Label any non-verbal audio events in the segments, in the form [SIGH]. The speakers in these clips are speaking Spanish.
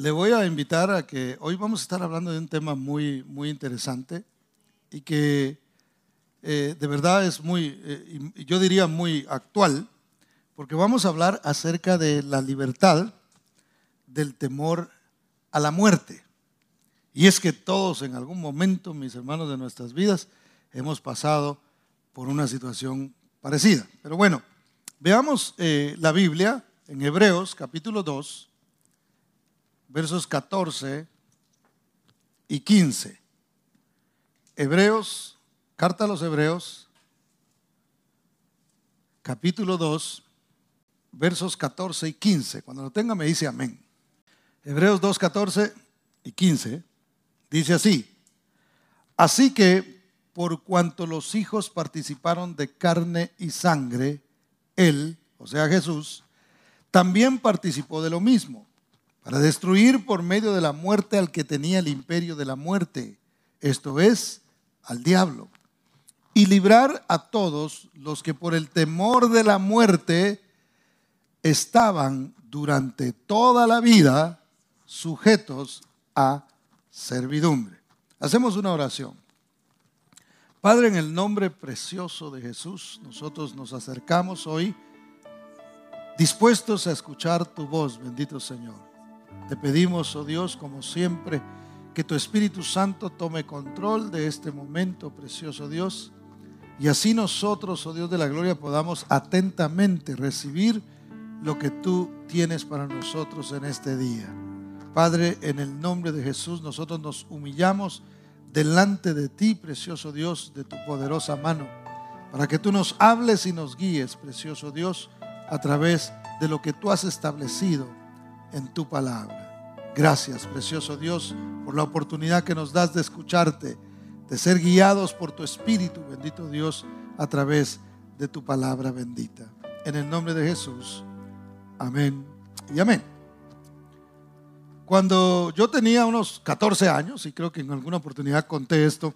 le voy a invitar a que hoy vamos a estar hablando de un tema muy, muy interesante y que eh, de verdad es muy, eh, yo diría muy actual, porque vamos a hablar acerca de la libertad del temor a la muerte. Y es que todos en algún momento, mis hermanos de nuestras vidas, hemos pasado por una situación parecida. Pero bueno, veamos eh, la Biblia en Hebreos capítulo 2, versos 14 y 15. Hebreos, carta a los Hebreos, capítulo 2, versos 14 y 15. Cuando lo tenga me dice amén. Hebreos 2, 14 y 15 dice así. Así que por cuanto los hijos participaron de carne y sangre, él, o sea Jesús, también participó de lo mismo para destruir por medio de la muerte al que tenía el imperio de la muerte, esto es, al diablo, y librar a todos los que por el temor de la muerte estaban durante toda la vida sujetos a servidumbre. Hacemos una oración. Padre, en el nombre precioso de Jesús, nosotros nos acercamos hoy dispuestos a escuchar tu voz, bendito Señor. Te pedimos, oh Dios, como siempre, que tu Espíritu Santo tome control de este momento, precioso Dios, y así nosotros, oh Dios de la gloria, podamos atentamente recibir lo que tú tienes para nosotros en este día. Padre, en el nombre de Jesús, nosotros nos humillamos delante de ti, precioso Dios, de tu poderosa mano, para que tú nos hables y nos guíes, precioso Dios, a través de lo que tú has establecido en tu palabra. Gracias, precioso Dios, por la oportunidad que nos das de escucharte, de ser guiados por tu Espíritu, bendito Dios, a través de tu palabra bendita. En el nombre de Jesús. Amén y amén. Cuando yo tenía unos 14 años, y creo que en alguna oportunidad conté esto,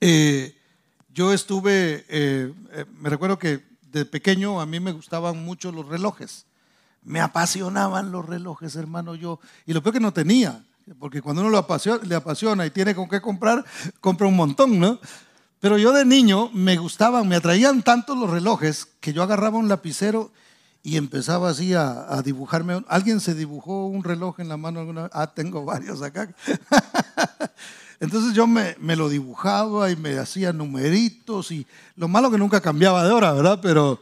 eh, yo estuve, eh, eh, me recuerdo que de pequeño a mí me gustaban mucho los relojes. Me apasionaban los relojes, hermano, yo. Y lo peor que no tenía, porque cuando uno lo apasiona, le apasiona y tiene con qué comprar, compra un montón, ¿no? Pero yo de niño me gustaban, me atraían tanto los relojes que yo agarraba un lapicero y empezaba así a, dibujarme. ¿Alguien se dibujó un reloj en la mano alguna vez? Ah, tengo varios acá. [LAUGHS] Entonces yo me, me, lo dibujaba y me hacía numeritos y lo malo que nunca cambiaba de hora, ¿verdad? Pero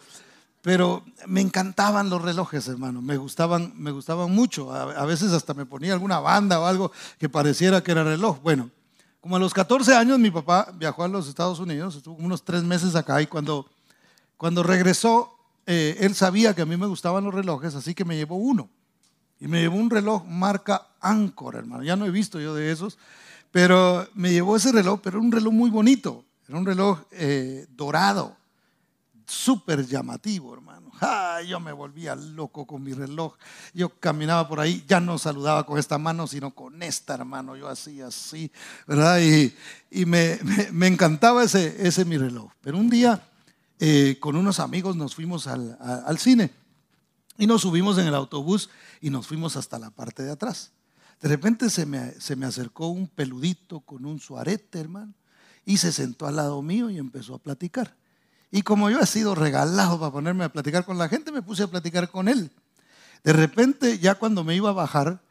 pero me encantaban los relojes, hermano, me gustaban, me gustaban mucho. A, veces hasta me ponía alguna banda o algo que pareciera que era reloj. Bueno, como a los 14 años mi papá viajó a los Estados Unidos, estuvo unos tres meses acá y cuando, cuando regresó, eh, él sabía que a mí me gustaban los relojes, así que me llevó uno. Y me llevó un reloj marca Anchor, hermano. Ya no he visto yo de esos, pero me llevó ese reloj, pero era un reloj muy bonito. Era un reloj eh, dorado súper llamativo, hermano. yo me volvía loco con mi reloj. Yo caminaba por ahí, ya no saludaba con esta mano, sino con esta, hermano. Yo hacía así, ¿verdad? Y, me, encantaba ese, ese mi reloj. Pero un día, eh, con unos amigos, nos fuimos al, al cine y nos subimos en el autobús y nos fuimos hasta la parte de atrás. De repente se me, se me acercó un peludito con un suarete, hermano, y se sentó al lado mío y empezó a platicar. Y como yo he sido regalado para ponerme a platicar con la gente, me puse a platicar con él. De repente, ya cuando me iba a bajar,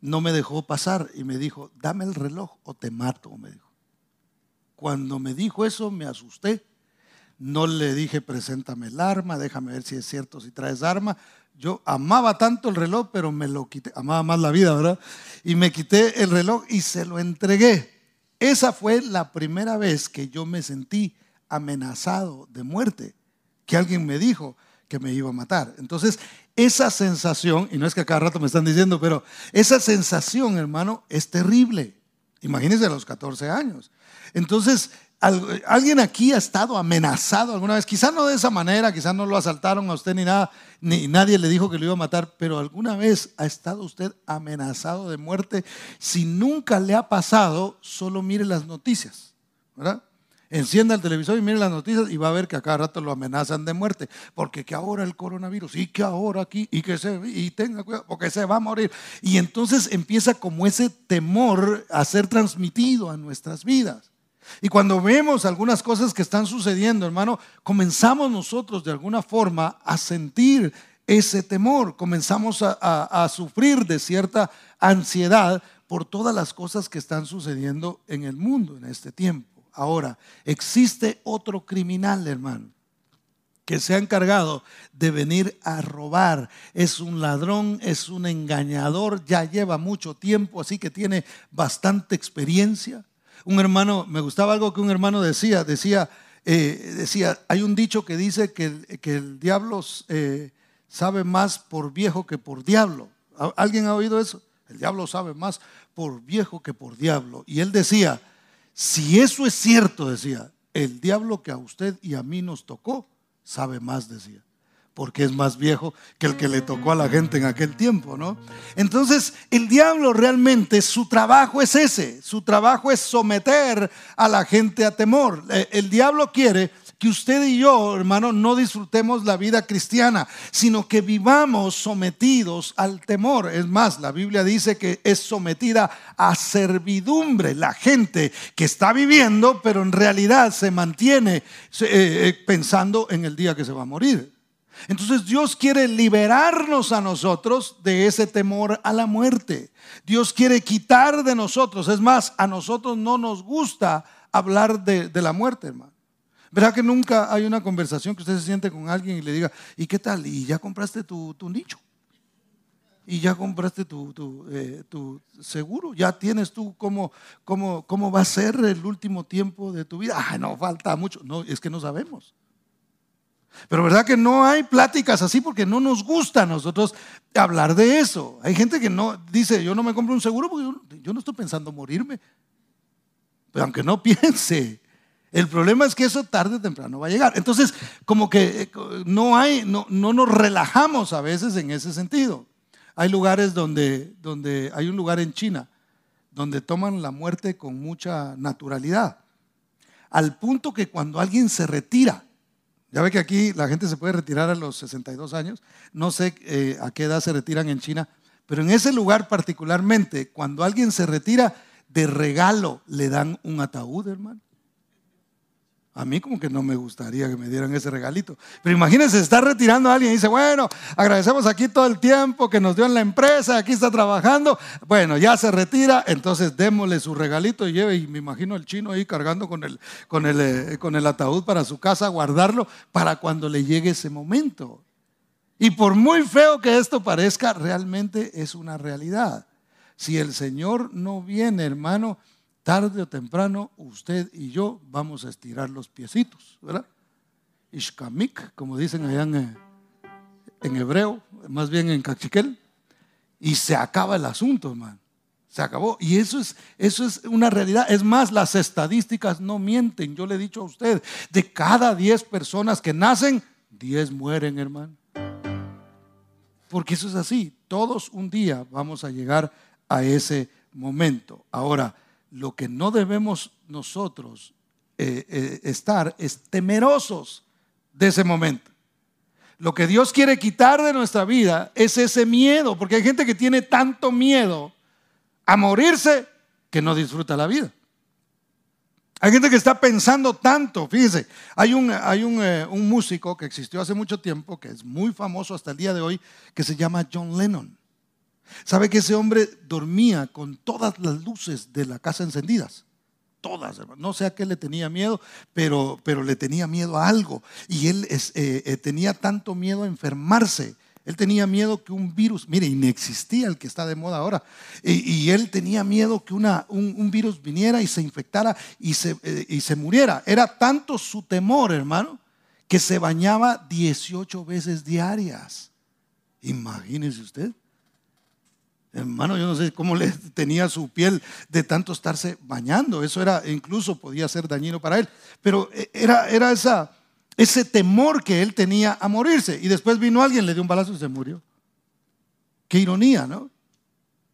no me dejó pasar y me dijo, dame el reloj o te mato, me dijo. Cuando me dijo eso, me asusté. No le dije, preséntame el arma, déjame ver si es cierto, si traes arma. Yo amaba tanto el reloj, pero me lo quité, amaba más la vida, ¿verdad? Y me quité el reloj y se lo entregué. Esa fue la primera vez que yo me sentí amenazado de muerte, que alguien me dijo que me iba a matar. Entonces, esa sensación, y no es que a cada rato me están diciendo, pero esa sensación, hermano, es terrible. Imagínense a los 14 años. Entonces, alguien aquí ha estado amenazado alguna vez, quizás no de esa manera, quizás no lo asaltaron a usted ni nada, ni nadie le dijo que lo iba a matar, pero alguna vez ha estado usted amenazado de muerte. Si nunca le ha pasado, solo mire las noticias, ¿verdad? Encienda el televisor y mire las noticias y va a ver que a cada rato lo amenazan de muerte. Porque que ahora el coronavirus y que ahora aquí y que se y tenga cuidado porque se va a morir. Y entonces empieza como ese temor a ser transmitido a nuestras vidas. Y cuando vemos algunas cosas que están sucediendo, hermano, comenzamos nosotros de alguna forma a sentir ese temor, comenzamos a, a sufrir de cierta ansiedad por todas las cosas que están sucediendo en el mundo en este tiempo. Ahora, existe otro criminal, hermano, que se ha encargado de venir a robar. Es un ladrón, es un engañador, ya lleva mucho tiempo, así que tiene bastante experiencia. Un hermano, me gustaba algo que un hermano decía, decía, eh, decía, hay un dicho que dice que que el diablo eh, sabe más por viejo que por diablo. ¿Alguien ha oído eso? El diablo sabe más por viejo que por diablo. Y él decía, si eso es cierto, decía, el diablo que a usted y a mí nos tocó sabe más, decía, porque es más viejo que el que le tocó a la gente en aquel tiempo, ¿no? Entonces, el diablo realmente, su trabajo es ese, su trabajo es someter a la gente a temor. Eh, el diablo quiere que usted y yo, hermano, no disfrutemos la vida cristiana, sino que vivamos sometidos al temor. Es más, la Biblia dice que es sometida a servidumbre la gente que está viviendo, pero en realidad se mantiene eh, eh, pensando en el día que se va a morir. Entonces Dios quiere liberarnos a nosotros de ese temor a la muerte. Dios quiere quitar de nosotros. Es más, a nosotros no nos gusta hablar de, de la muerte, hermano. ¿Verdad que nunca hay una conversación que usted se siente con alguien y le diga, ¿y qué tal? ¿Y ya compraste tu, nicho? ¿Y ya compraste tu, eh, tu, seguro? ¿Ya tienes tú cómo, cómo, cómo va a ser el último tiempo de tu vida? Ah, no, falta mucho. No, es que no sabemos. Pero verdad que no hay pláticas así porque no nos gusta a nosotros hablar de eso. Hay gente que no dice, yo no me compro un seguro porque yo, yo no estoy pensando morirme. Pero aunque no [LAUGHS] piense, el problema es que eso tarde o temprano va a llegar. Entonces, como que eh, no hay, no, no nos relajamos a veces en ese sentido. Hay lugares donde, donde, hay un lugar en China donde toman la muerte con mucha naturalidad. Al punto que cuando alguien se retira, ya ve que aquí la gente se puede retirar a los 62 años, no sé eh, a qué edad se retiran en China, pero en ese lugar particularmente, cuando alguien se retira, de regalo le dan un ataúd, hermano. A mí como que no me gustaría que me dieran ese regalito. Pero imagínense, está retirando a alguien y dice, bueno, agradecemos aquí todo el tiempo que nos dio en la empresa, aquí está trabajando. Bueno, ya se retira, entonces démosle su regalito y lleve. Y me imagino el chino ahí cargando con el, con el, eh, con el ataúd para su casa, guardarlo para cuando le llegue ese momento. Y por muy feo que esto parezca, realmente es una realidad. Si el Señor no viene, hermano, tarde o temprano usted y yo vamos a estirar los piecitos, ¿verdad? Ishkamik, como dicen allá en, en, hebreo, más bien en cachiquel, y se acaba el asunto, hermano. Se acabó. Y eso es, eso es una realidad. Es más, las estadísticas no mienten. Yo le he dicho a usted, de cada 10 personas que nacen, 10 mueren, hermano. Porque eso es así. Todos un día vamos a llegar a ese momento. Ahora, lo que no debemos nosotros eh, eh, estar es temerosos de ese momento. Lo que Dios quiere quitar de nuestra vida es ese miedo, porque hay gente que tiene tanto miedo a morirse que no disfruta la vida. Hay gente que está pensando tanto, fíjese, hay, un, hay un, eh, un músico que existió hace mucho tiempo, que es muy famoso hasta el día de hoy, que se llama John Lennon. ¿Sabe que ese hombre dormía con todas las luces de la casa encendidas? Todas, No sé a qué le tenía miedo, pero, pero le tenía miedo a algo. Y él eh, eh, tenía tanto miedo a enfermarse. Él tenía miedo que un virus, mire, inexistía el que está de moda ahora. Y, él tenía miedo que una, un, virus viniera y se infectara y se, eh, y se muriera. Era tanto su temor, hermano, que se bañaba 18 veces diarias. Imagínese usted. Hermano, yo no sé cómo le [LAUGHS] tenía su piel de tanto estarse bañando. Eso era, incluso podía ser dañino para él. Pero eh, era, era esa, ese temor que él tenía a morirse. Y después vino alguien, le dio un balazo y se murió. Qué ironía, ¿no?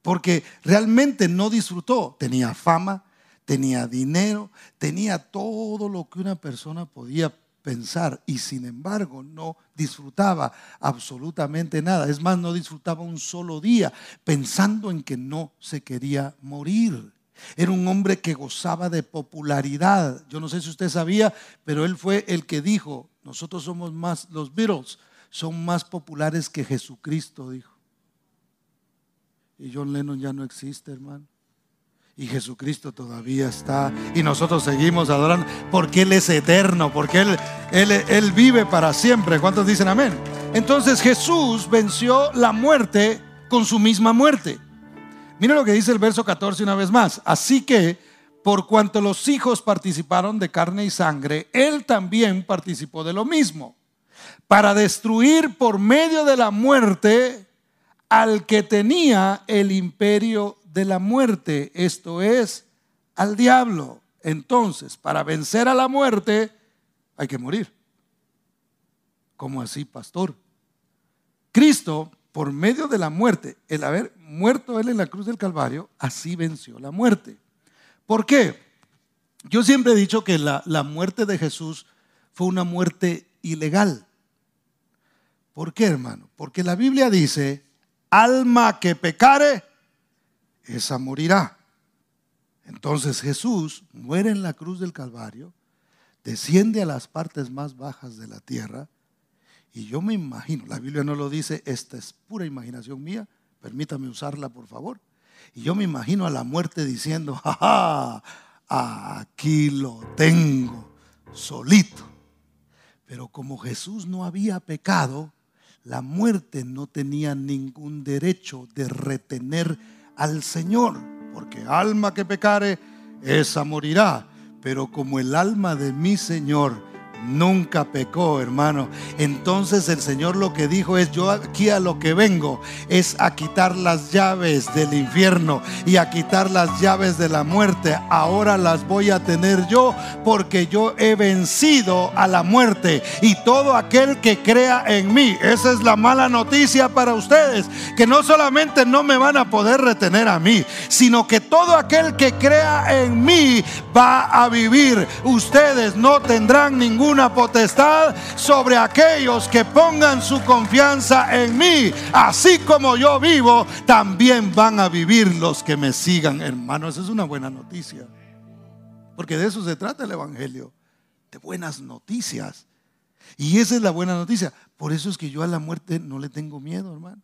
Porque realmente no disfrutó. Tenía fama, tenía dinero, tenía todo lo que una persona podía pensar y sin embargo no disfrutaba absolutamente nada. Es más, no disfrutaba un solo día pensando en que no se quería morir. Era un hombre que gozaba de popularidad. Yo no sé si usted sabía, pero él fue el que dijo, nosotros somos más, los Beatles son más populares que Jesucristo, dijo. Y John Lennon ya no existe, hermano. Y Jesucristo todavía está. Y nosotros seguimos adorando porque Él es eterno, porque Él, Él, Él vive para siempre. ¿Cuántos dicen amén? Entonces Jesús venció la muerte con su misma muerte. Mira lo que dice el verso 14 una vez más. Así que, por cuanto los hijos participaron de carne y sangre, Él también participó de lo mismo. Para destruir por medio de la muerte al que tenía el imperio de la muerte, esto es, al diablo. Entonces, para vencer a la muerte, hay que morir. ¿Cómo así, pastor? Cristo, por medio de la muerte, el haber muerto él en la cruz del Calvario, así venció la muerte. ¿Por qué? Yo siempre he dicho que la, la muerte de Jesús fue una muerte ilegal. ¿Por qué, hermano? Porque la Biblia dice, alma que pecare, esa morirá. Entonces Jesús muere en la cruz del Calvario, desciende a las partes más bajas de la tierra, y yo me imagino, la Biblia no lo dice, esta es pura imaginación mía, permítame usarla por favor, y yo me imagino a la muerte diciendo, jaja, aquí lo tengo, solito. Pero como Jesús no había pecado, la muerte no tenía ningún derecho de retener al Señor, porque alma que pecare, esa morirá. Pero como el alma de mi Señor nunca pecó, hermano. Entonces el Señor lo que dijo es, yo aquí a lo que vengo es a quitar las llaves del infierno y a quitar las llaves de la muerte. Ahora las voy a tener yo porque yo he vencido a la muerte y todo aquel que crea en mí. Esa es la mala noticia para ustedes, que no solamente no me van a poder retener a mí, sino que todo aquel que crea en mí va a vivir. Ustedes no tendrán ningún una potestad sobre aquellos que pongan su confianza en mí. Así como yo vivo, también van a vivir los que me sigan, hermanos. Esa es una buena noticia. Porque de eso se trata el Evangelio, de buenas noticias. Y esa es la buena noticia. Por eso es que yo a la muerte no le tengo miedo, hermano.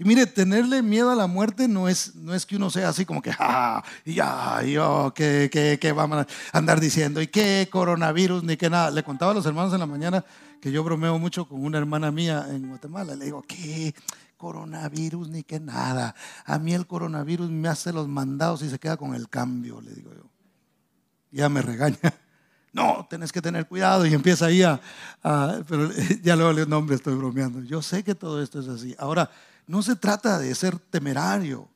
Y mire, tenerle miedo a la muerte no es, no es que uno sea así como que, ja, ya, yo, que, que, que vamos a andar diciendo, y qué coronavirus, ni qué nada. Le contaba a los hermanos en la mañana que yo bromeo mucho con una hermana mía en Guatemala. Le digo, ¿qué? Coronavirus, ni qué nada. A mí el coronavirus me hace los mandados y se queda con el cambio, le digo yo. Ya me regaña [LAUGHS] no, tenés que tener cuidado y empieza ahí a, pero [LAUGHS] ya luego le nombre, estoy bromeando. Yo sé que todo esto es así. Ahora, no se trata de ser temerario.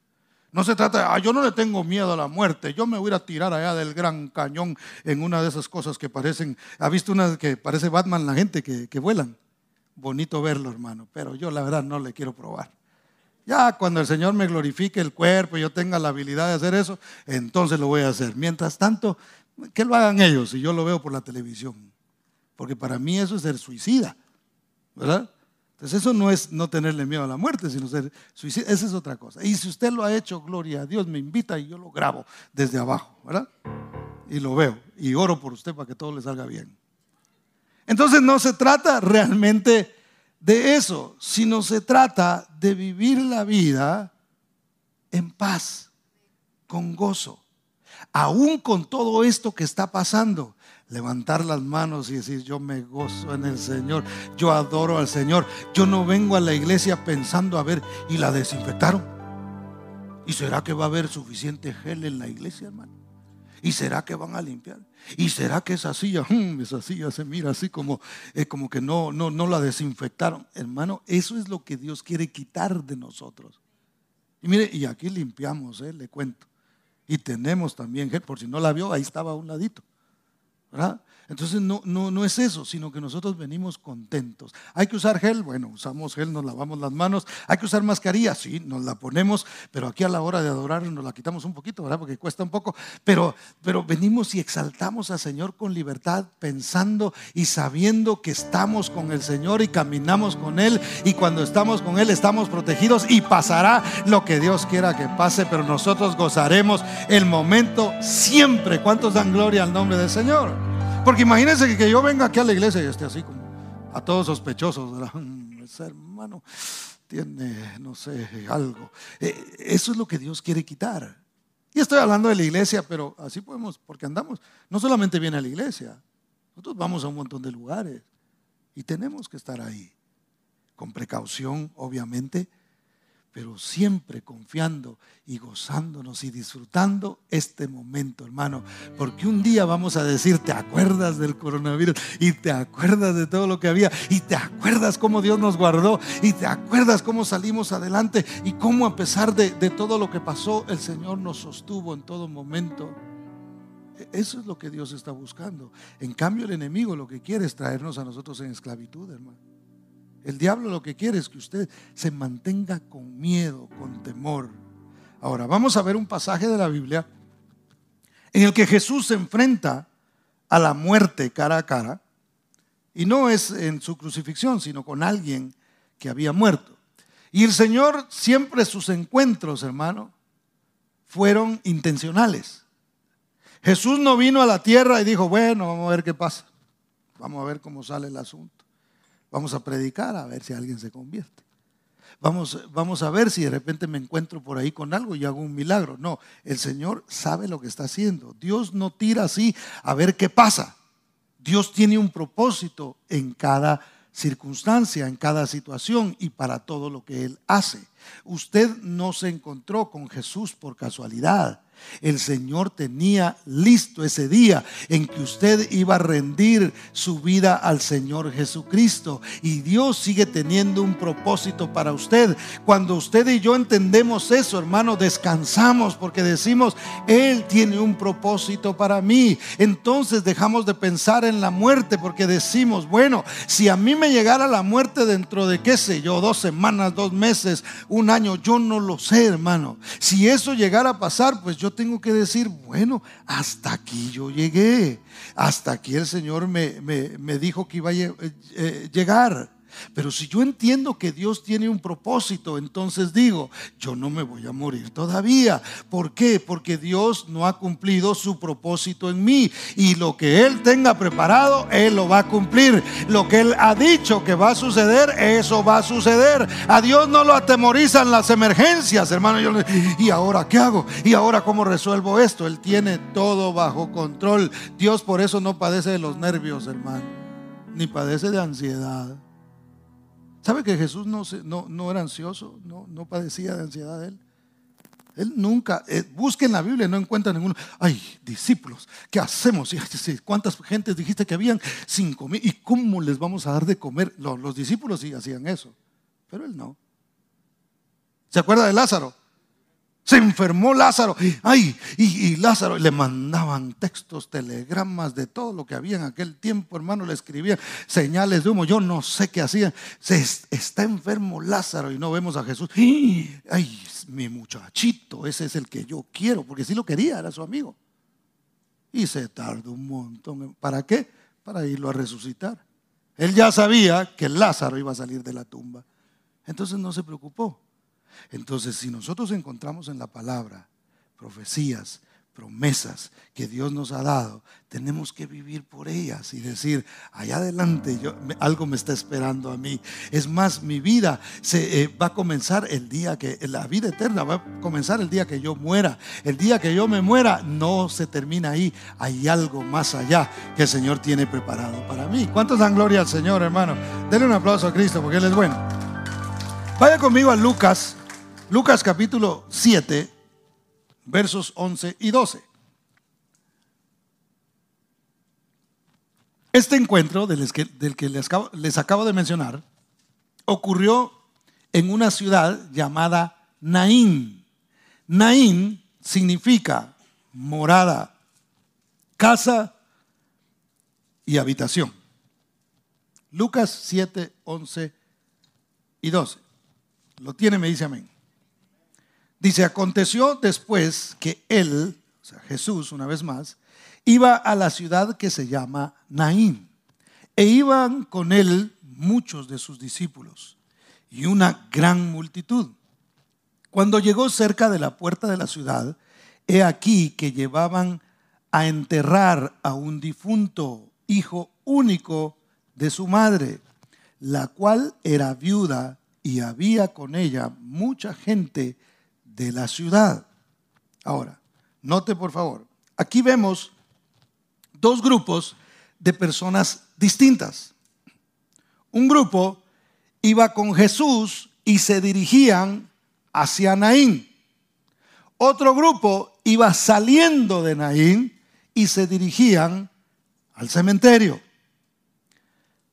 No se trata de, ah, yo no le tengo miedo a la muerte, yo me voy a tirar allá del gran cañón en una de esas cosas que parecen, ¿ha visto una que parece Batman la gente que, que vuelan? Bonito verlo, hermano, pero yo la verdad no le quiero probar. Ya cuando el Señor me glorifique el cuerpo y yo tenga la habilidad de hacer eso, entonces lo voy a hacer. Mientras tanto, que lo hagan ellos y yo lo veo por la televisión. Porque para mí eso es ser suicida, ¿verdad? Entonces eso no es no tenerle miedo a la muerte, sino ser suicida. Esa es otra cosa. Y si usted lo ha hecho, gloria a Dios, me invita y yo lo grabo desde abajo, ¿verdad? Y lo veo y oro por usted para que todo le salga bien. Entonces no se trata realmente de eso, sino se trata de vivir la vida en paz, con gozo, aún con todo esto que está pasando levantar las manos y decir, yo me gozo en el Señor, yo adoro al Señor, yo no vengo a la iglesia pensando a ver, ¿y la desinfectaron? ¿Y será que va a haber suficiente gel en la iglesia, hermano? ¿Y será que van a limpiar? ¿Y será que esa silla, mm, esa silla se mira así como, eh, como que no, no, no la desinfectaron? Hermano, eso es lo que Dios quiere quitar de nosotros. Y mire, y aquí limpiamos, eh, le cuento. Y tenemos también por si no la vio, ahí estaba a un ladito. Entonces no, no, no es eso, sino que nosotros venimos contentos. Hay que usar gel, bueno, usamos gel, nos lavamos las manos. Hay que usar mascarilla, sí, nos la ponemos, pero aquí a la hora de adorar nos la quitamos un poquito, ¿verdad? Porque cuesta un poco. Pero, pero venimos y exaltamos al Señor con libertad, pensando y sabiendo que estamos con el Señor y caminamos con Él. Y cuando estamos con Él estamos protegidos y pasará lo que Dios quiera que pase, pero nosotros gozaremos el momento siempre. ¿Cuántos dan gloria al nombre del Señor? Porque imagínense que, yo venga aquí a la iglesia y esté así como a todos sospechosos. [LAUGHS] Ese hermano tiene, no sé, algo. Eh, eso es lo que Dios quiere quitar. Y estoy hablando de la iglesia, pero así podemos, porque andamos, no solamente viene a la iglesia, nosotros vamos a un montón de lugares y tenemos que estar ahí, con precaución, obviamente, pero siempre confiando y gozándonos y disfrutando este momento, hermano. Porque un día vamos a decir, ¿te acuerdas del coronavirus? Y te acuerdas de todo lo que había. Y te acuerdas cómo Dios nos guardó. Y te acuerdas cómo salimos adelante. Y cómo a pesar de, de todo lo que pasó, el Señor nos sostuvo en todo momento. Eso es lo que Dios está buscando. En cambio, el enemigo lo que quiere es traernos a nosotros en esclavitud, hermano. El diablo lo que quiere es que usted se mantenga con miedo, con temor. Ahora, vamos a ver un pasaje de la Biblia en el que Jesús se enfrenta a la muerte cara a cara. Y no es en su crucifixión, sino con alguien que había muerto. Y el Señor siempre sus encuentros, hermano, fueron intencionales. Jesús no vino a la tierra y dijo, bueno, vamos a ver qué pasa. Vamos a ver cómo sale el asunto. Vamos a predicar a ver si alguien se convierte. Vamos, vamos a ver si de repente me encuentro por ahí con algo y hago un milagro. No, el Señor sabe lo que está haciendo. Dios no tira así a ver qué pasa. Dios tiene un propósito en cada circunstancia, en cada situación y para todo lo que Él hace. Usted no se encontró con Jesús por casualidad. El Señor tenía listo ese día en que usted iba a rendir su vida al Señor Jesucristo. Y Dios sigue teniendo un propósito para usted. Cuando usted y yo entendemos eso, hermano, descansamos porque decimos, Él tiene un propósito para mí. Entonces dejamos de pensar en la muerte porque decimos, bueno, si a mí me llegara la muerte dentro de, qué sé yo, dos semanas, dos meses, un año, yo no lo sé, hermano. Si eso llegara a pasar, pues yo tengo que decir, bueno, hasta aquí yo llegué, hasta aquí el Señor me, me, dijo que iba a eh, llegar. Pero si yo entiendo que Dios tiene un propósito, entonces digo, yo no me voy a morir todavía. ¿Por qué? Porque Dios no ha cumplido su propósito en mí. Y lo que Él tenga preparado, Él lo va a cumplir. Lo que Él ha dicho que va a suceder, eso va a suceder. A Dios no lo atemorizan las emergencias, hermano. ¿Y ahora qué hago? ¿Y ahora cómo resuelvo esto? Él tiene todo bajo control. Dios por eso no padece de los nervios, hermano. Ni padece de ansiedad. ¿Sabe que Jesús no, no, no era ansioso? No, no padecía de ansiedad él. Él nunca, eh, busquen la Biblia, no encuentra ninguno. Ay, discípulos, ¿qué hacemos? ¿Cuántas gentes dijiste que habían? Cinco mil. ¿Y cómo les vamos a dar de comer? Los, los discípulos sí hacían eso, pero él no. ¿Se acuerda de Lázaro? Se enfermó Lázaro. Ay, y, Lázaro le mandaban textos, telegramas de todo lo que había en aquel tiempo, hermano. Le escribían señales de humo. Yo no sé qué hacían. Se, está enfermo Lázaro y no vemos a Jesús. Ay, mi muchachito, ese es el que yo quiero, porque sí lo quería, era su amigo. Y se tardó un montón. ¿Para qué? Para irlo a resucitar. Él ya sabía que Lázaro iba a salir de la tumba. Entonces no se preocupó. Entonces, si nosotros encontramos en la palabra profecías, promesas que Dios nos ha dado, tenemos que vivir por ellas y decir, allá adelante yo, algo me está esperando a mí. Es más, mi vida se, eh, va a comenzar el día que, la vida eterna va a comenzar el día que yo muera. El día que yo me muera no se termina ahí, hay algo más allá que el Señor tiene preparado para mí. ¿Cuántos dan gloria al Señor, hermano? Denle un aplauso a Cristo porque Él es bueno. Vaya conmigo a Lucas Lucas capítulo 7, versos 11 y 12. Este encuentro del que, del que les, acabo, les acabo de mencionar ocurrió en una ciudad llamada Naín. Naín significa morada, casa y habitación. Lucas 7, 11 y 12. Lo tiene, me dice amén. Dice, aconteció después que él, o sea, Jesús, una vez más, iba a la ciudad que se llama Naín. E iban con él muchos de sus discípulos y una gran multitud. Cuando llegó cerca de la puerta de la ciudad, he aquí que llevaban a enterrar a un difunto hijo único de su madre, la cual era viuda y había con ella mucha gente de la ciudad. Ahora, note por favor, aquí vemos dos grupos de personas distintas. Un grupo iba con Jesús y se dirigían hacia Naín. Otro grupo iba saliendo de Naín y se dirigían al cementerio.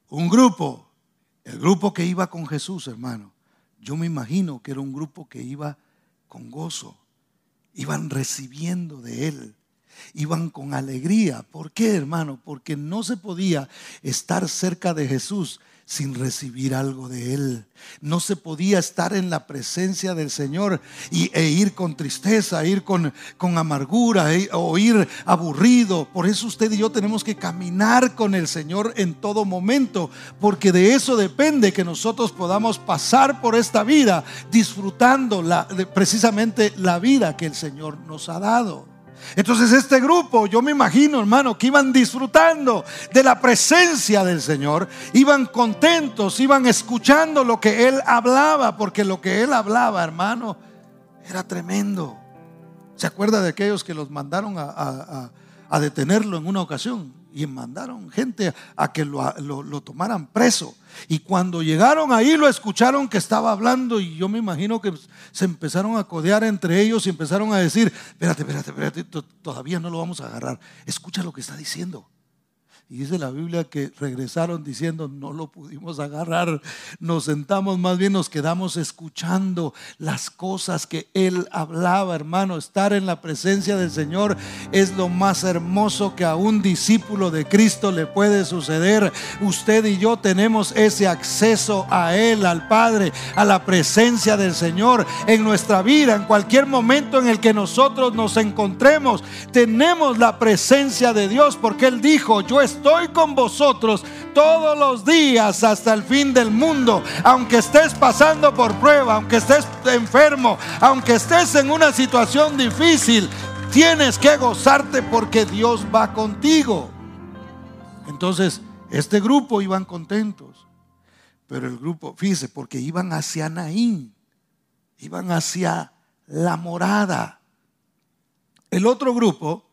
Un grupo, el grupo que iba con Jesús, hermano, yo me imagino que era un grupo que iba con gozo, iban recibiendo de Él, iban con alegría. ¿Por qué, hermano? Porque no se podía estar cerca de Jesús sin recibir algo de Él. No se podía estar en la presencia del Señor y, e ir con tristeza, ir con, con amargura e, o ir aburrido. Por eso usted y yo tenemos que caminar con el Señor en todo momento, porque de eso depende que nosotros podamos pasar por esta vida disfrutando precisamente la vida que el Señor nos ha dado. Entonces este grupo, yo me imagino, hermano, que iban disfrutando de la presencia del Señor, iban contentos, iban escuchando lo que Él hablaba, porque lo que Él hablaba, hermano, era tremendo. ¿Se acuerda de aquellos que los mandaron a, detenerlo en una ocasión? Y mandaron gente a que lo, lo tomaran preso. Y cuando llegaron ahí lo escucharon que estaba hablando y yo me imagino que se empezaron a codear entre ellos y empezaron a decir, espérate, espérate, espérate, todavía no lo vamos a agarrar. Escucha lo que está diciendo. Y dice la Biblia que regresaron diciendo, no lo pudimos agarrar, nos sentamos, más bien nos quedamos escuchando las cosas que Él hablaba, hermano. Estar en la presencia del Señor es lo más hermoso que a un discípulo de Cristo le puede suceder. Usted y yo tenemos ese acceso a Él, al Padre, a la presencia del Señor en nuestra vida, en cualquier momento en el que nosotros nos encontremos. Tenemos la presencia de Dios porque Él dijo, yo estoy estoy con vosotros todos los días hasta el fin del mundo. Aunque estés pasando por prueba, aunque estés enfermo, aunque estés en una situación difícil, tienes que gozarte porque Dios va contigo. Entonces, este grupo iban contentos, pero el grupo, fíjese, porque iban hacia Naín, iban hacia la morada. El otro grupo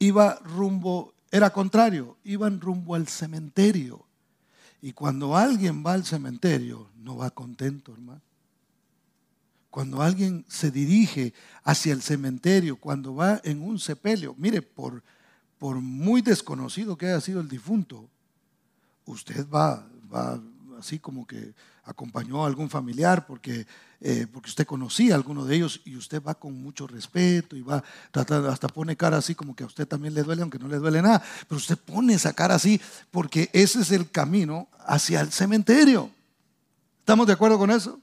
iba rumbo era contrario, iban rumbo al cementerio. Y cuando alguien va al cementerio, no va contento, hermano. Cuando alguien se dirige hacia el cementerio, cuando va en un sepelio, mire, por, por muy desconocido que haya sido el difunto, usted va, va así como que acompañó a algún familiar porque, eh, porque usted conocía a alguno de ellos y usted va con mucho respeto y va tratando, hasta pone cara así como que a usted también le duele, aunque no le duele nada, pero usted pone esa cara así porque ese es el camino hacia el cementerio. ¿Estamos de acuerdo con eso?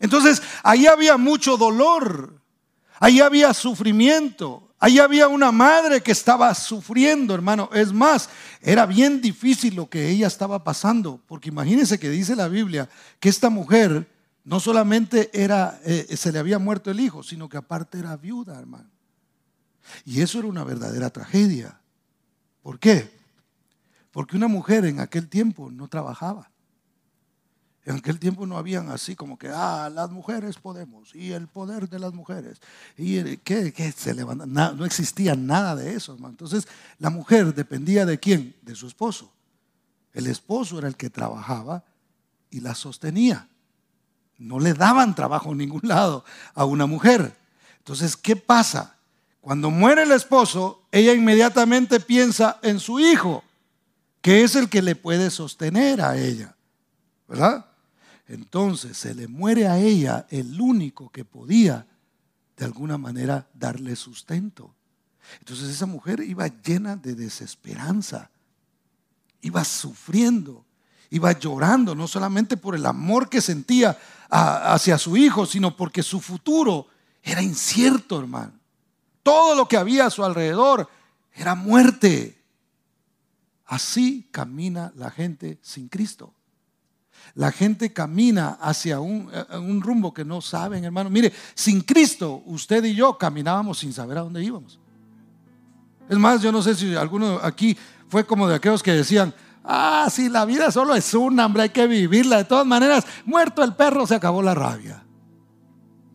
Entonces, ahí había mucho dolor, ahí había sufrimiento, Ahí había una madre que estaba sufriendo, hermano. Es más, era bien difícil lo que ella estaba pasando, porque imagínense que dice la Biblia que esta mujer no solamente era, eh, se le había muerto el hijo, sino que aparte era viuda, hermano. Y eso era una verdadera tragedia. ¿Por qué? Porque una mujer en aquel tiempo no trabajaba. En aquel tiempo no habían así como que, ah, las mujeres podemos, y el poder de las mujeres, y que, se levanta, no existía nada de eso, hermano. Entonces, la mujer dependía de quién? De su esposo. El esposo era el que trabajaba y la sostenía. No le daban trabajo en ningún lado a una mujer. Entonces, ¿qué pasa? Cuando muere el esposo, ella inmediatamente piensa en su hijo, que es el que le puede sostener a ella. ¿Verdad? Entonces se le muere a ella el único que podía de alguna manera darle sustento. Entonces esa mujer iba llena de desesperanza. iba sufriendo, iba llorando, no solamente por el amor que sentía hacia su hijo, sino porque su futuro era incierto, hermano. Todo lo que había a su alrededor era muerte. Así camina la gente sin Cristo. La gente camina hacia un, eh, un, rumbo que no saben, hermano. Mire, sin Cristo, usted y yo caminábamos sin saber a dónde íbamos. Es más, yo no sé si alguno aquí fue como de aquellos que decían, ah, si la vida solo es una, hombre, hay que vivirla. De todas maneras, muerto el perro, se acabó la rabia.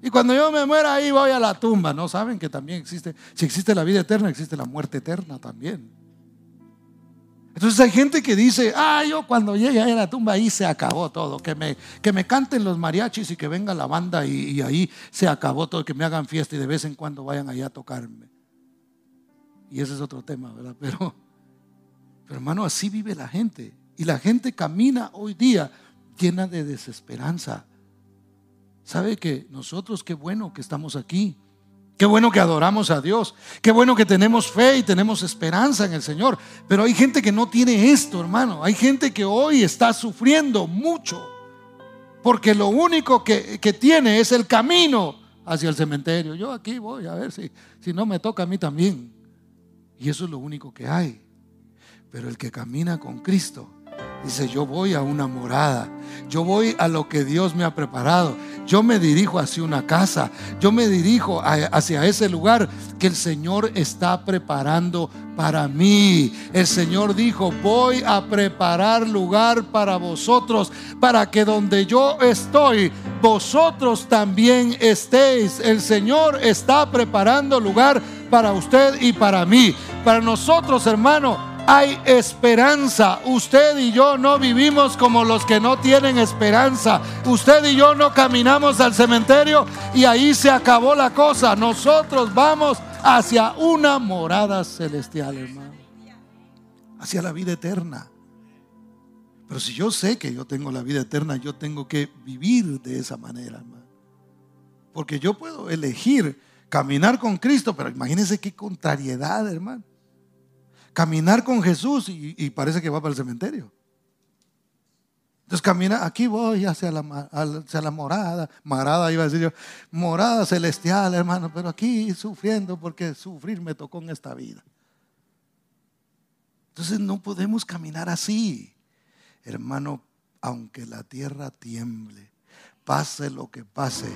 Y cuando yo me muera ahí voy a la tumba. No saben que también existe, si existe la vida eterna, existe la muerte eterna también. Entonces hay gente que dice, ah, yo cuando llegue a la tumba ahí se acabó todo, que me, que me canten los mariachis y que venga la banda y, y, ahí se acabó todo, que me hagan fiesta y de vez en cuando vayan allá a tocarme. Y ese es otro tema, ¿verdad? [LAUGHS] Pero, pero hermano, así vive la gente. Y la gente camina hoy día llena de desesperanza. ¿Sabe que nosotros qué bueno que estamos aquí? Qué bueno que adoramos a Dios. Qué bueno que tenemos fe y tenemos esperanza en el Señor. Pero hay gente que no tiene esto, hermano. Hay gente que hoy está sufriendo mucho. Porque lo único que, tiene es el camino hacia el cementerio. Yo aquí voy a ver si, si no me toca a mí también. Y eso es lo único que hay. Pero el que camina con Cristo Dice, yo voy a una morada, yo voy a lo que Dios me ha preparado, yo me dirijo hacia una casa, yo me dirijo hacia ese lugar que el Señor está preparando para mí. El Señor dijo, voy a preparar lugar para vosotros, para que donde yo estoy, vosotros también estéis. El Señor está preparando lugar para usted y para mí. Para nosotros, hermano, hay esperanza. Usted y yo no vivimos como los que no tienen esperanza. Usted y yo no caminamos al cementerio y ahí se acabó la cosa. Nosotros vamos hacia una morada celestial, hermano. Hacia la vida eterna. Pero si yo sé que yo tengo la vida eterna, yo tengo que vivir de esa manera, hermano. Porque yo puedo elegir caminar con Cristo, pero imagínense qué contrariedad, hermano caminar con Jesús y, parece que va para el cementerio. Entonces camina, aquí voy hacia la, hacia la morada, morada iba a decir yo, morada celestial, hermano, pero aquí sufriendo porque sufrir me tocó en esta vida. Entonces no podemos caminar así, hermano, aunque la tierra tiemble pase lo que pase,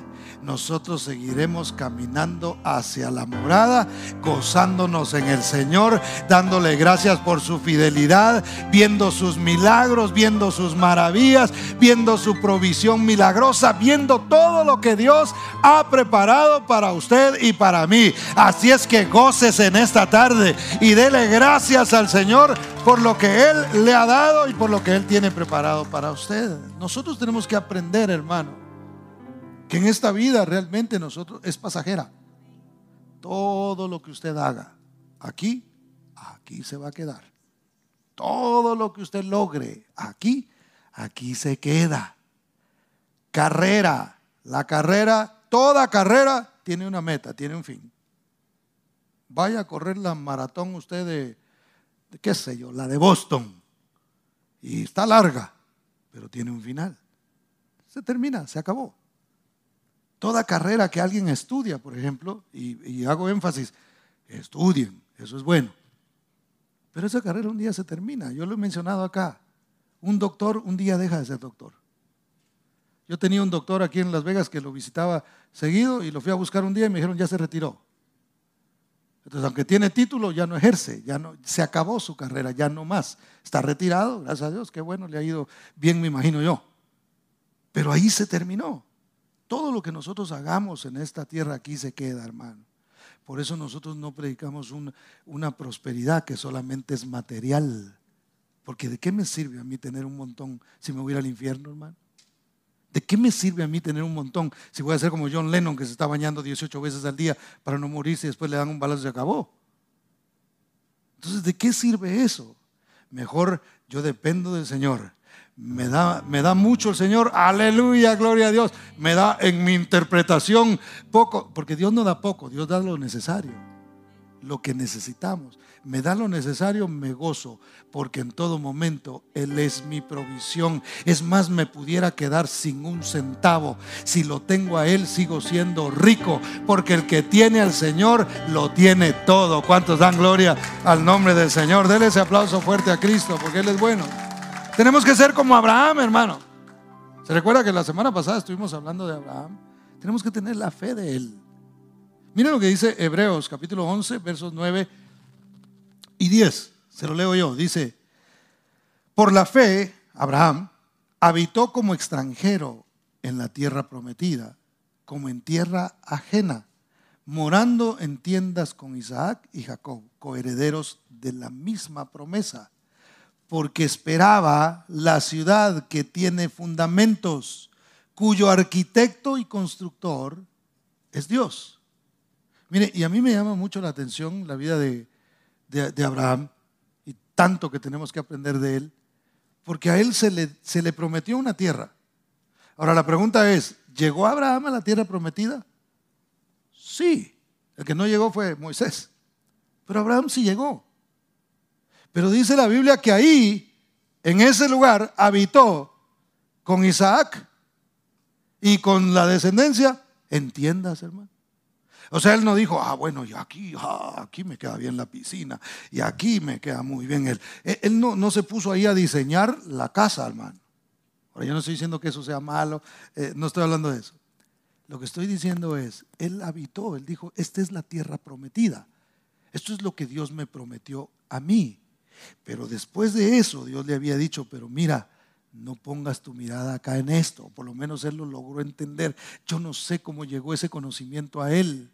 nosotros seguiremos caminando hacia la morada, gozándonos en el Señor, dándole gracias por su fidelidad, viendo sus milagros, viendo sus maravillas, viendo su provisión milagrosa, viendo todo lo que Dios ha preparado para usted y para mí. Así es que goces en esta tarde y dele gracias al Señor por lo que Él le ha dado y por lo que Él tiene preparado para usted. Nosotros tenemos que aprender, hermano que en esta vida realmente nosotros es pasajera. Todo lo que usted haga aquí, aquí se va a quedar. Todo lo que usted logre aquí, aquí se queda. Carrera, la carrera, toda carrera tiene una meta, tiene un fin. Vaya a correr la maratón usted de, qué sé yo, la de Boston. Y está larga, pero tiene un final. Se termina, se acabó. Toda carrera que alguien estudia, por ejemplo, y, hago énfasis, estudien, eso es bueno. Pero esa carrera un día se termina. Yo lo he mencionado acá. Un doctor un día deja de ser doctor. Yo tenía un doctor aquí en Las Vegas que lo visitaba seguido y lo fui a buscar un día y me dijeron ya se retiró. Entonces, aunque tiene título, ya no ejerce, ya no, se acabó su carrera, ya no más. Está retirado, gracias a Dios, qué bueno, le ha ido bien, me imagino yo. Pero ahí se terminó. Todo lo que nosotros hagamos en esta tierra aquí se queda, hermano. Por eso nosotros no predicamos una, prosperidad que solamente es material. Porque ¿de qué me sirve a mí tener un montón si me voy al infierno, hermano? ¿De qué me sirve a mí tener un montón si voy a ser como John Lennon que se está bañando 18 veces al día para no morirse y después le dan un balazo y se acabó? Entonces, ¿de qué sirve eso? Mejor yo dependo del Señor me da, me da mucho el Señor, aleluya, gloria a Dios. Me da en mi interpretación poco, porque Dios no da poco, Dios da lo necesario. lo que necesitamos. Me da lo necesario, me gozo, porque en todo momento Él es mi provisión. Es más, me pudiera quedar sin un centavo. Si lo tengo a Él, sigo siendo rico, porque el que tiene al Señor lo tiene todo. ¿Cuántos dan gloria al nombre del Señor? Denle ese aplauso fuerte a Cristo, porque Él es bueno. Tenemos que ser como Abraham, hermano. ¿Se recuerda que la semana pasada estuvimos hablando de Abraham? Tenemos que tener la fe de Él. Miren lo que dice Hebreos capítulo 11, versos 9 y 10. Se lo leo yo. Dice, por la fe, Abraham habitó como extranjero en la tierra prometida, como en tierra ajena, morando en tiendas con Isaac y Jacob, coherederos de la misma promesa, porque esperaba la ciudad que tiene fundamentos, cuyo arquitecto y constructor es Dios. Mire, y a mí me llama mucho la atención la vida de, Abraham y tanto que tenemos que aprender de él, porque a él se le, se le prometió una tierra. Ahora la pregunta es, ¿llegó Abraham a la tierra prometida? Sí, el que no llegó fue Moisés, pero Abraham sí llegó. Pero dice la Biblia que ahí, en ese lugar, habitó con Isaac y con la descendencia en tiendas, hermano. O sea, él no dijo, ah, bueno, y aquí, ah, aquí me queda bien la piscina, y aquí me queda muy bien él. Él no, no se puso ahí a diseñar la casa, hermano. Ahora, yo no estoy diciendo que eso sea malo, eh, no estoy hablando de eso. Lo que estoy diciendo es, él habitó, él dijo, esta es la tierra prometida. Esto es lo que Dios me prometió a mí. Pero después de eso, Dios le había dicho, pero mira, no pongas tu mirada acá en esto. Por lo menos él lo logró entender. Yo no sé cómo llegó ese conocimiento a él.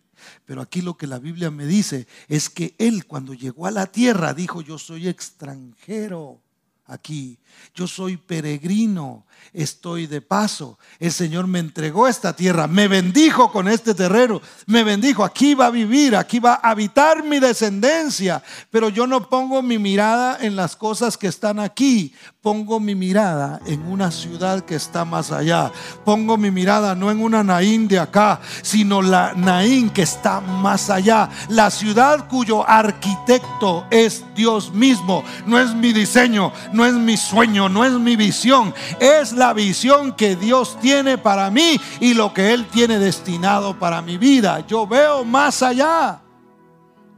Pero aquí lo que la Biblia me dice es que él cuando llegó a la tierra dijo, yo soy extranjero aquí. Yo soy peregrino, estoy de paso. El Señor me entregó esta tierra, me bendijo con este terreno, me bendijo, aquí va a vivir, aquí va a habitar mi descendencia. Pero yo no pongo mi mirada en las cosas que están aquí, pongo mi mirada en una ciudad que está más allá. Pongo mi mirada no en una Naín de acá, sino la Naín que está más allá. La ciudad cuyo arquitecto es Dios mismo, no es mi diseño, es mi sueño, no es mi visión, es la visión que Dios tiene para mí y lo que Él tiene destinado para mi vida. Yo veo más allá.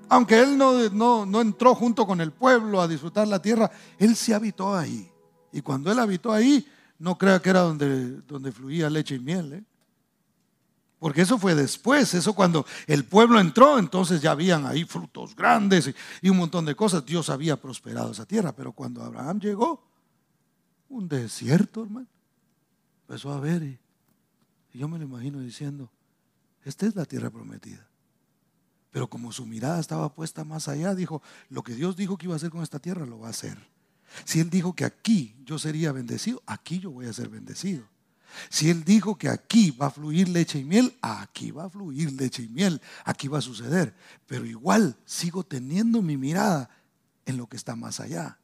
Aunque Él no, no, entró junto con el pueblo a disfrutar la tierra, Él se habitó ahí. Y cuando Él habitó ahí, no crea que era donde, donde fluía leche y miel. ¿eh? Porque eso fue después, eso cuando el pueblo entró, entonces ya habían ahí frutos grandes y, un montón de cosas. Dios había prosperado esa tierra, pero cuando Abraham llegó, un desierto, hermano, empezó a ver y, yo me lo imagino diciendo, esta es la tierra prometida. Pero como su mirada estaba puesta más allá, dijo, lo que Dios dijo que iba a hacer con esta tierra, lo va a hacer. Si Él dijo que aquí yo sería bendecido, aquí yo voy a ser bendecido. Si Él dijo que aquí va a fluir leche y miel, aquí va a fluir leche y miel, aquí va a suceder. Pero igual sigo teniendo mi mirada en lo que está más allá.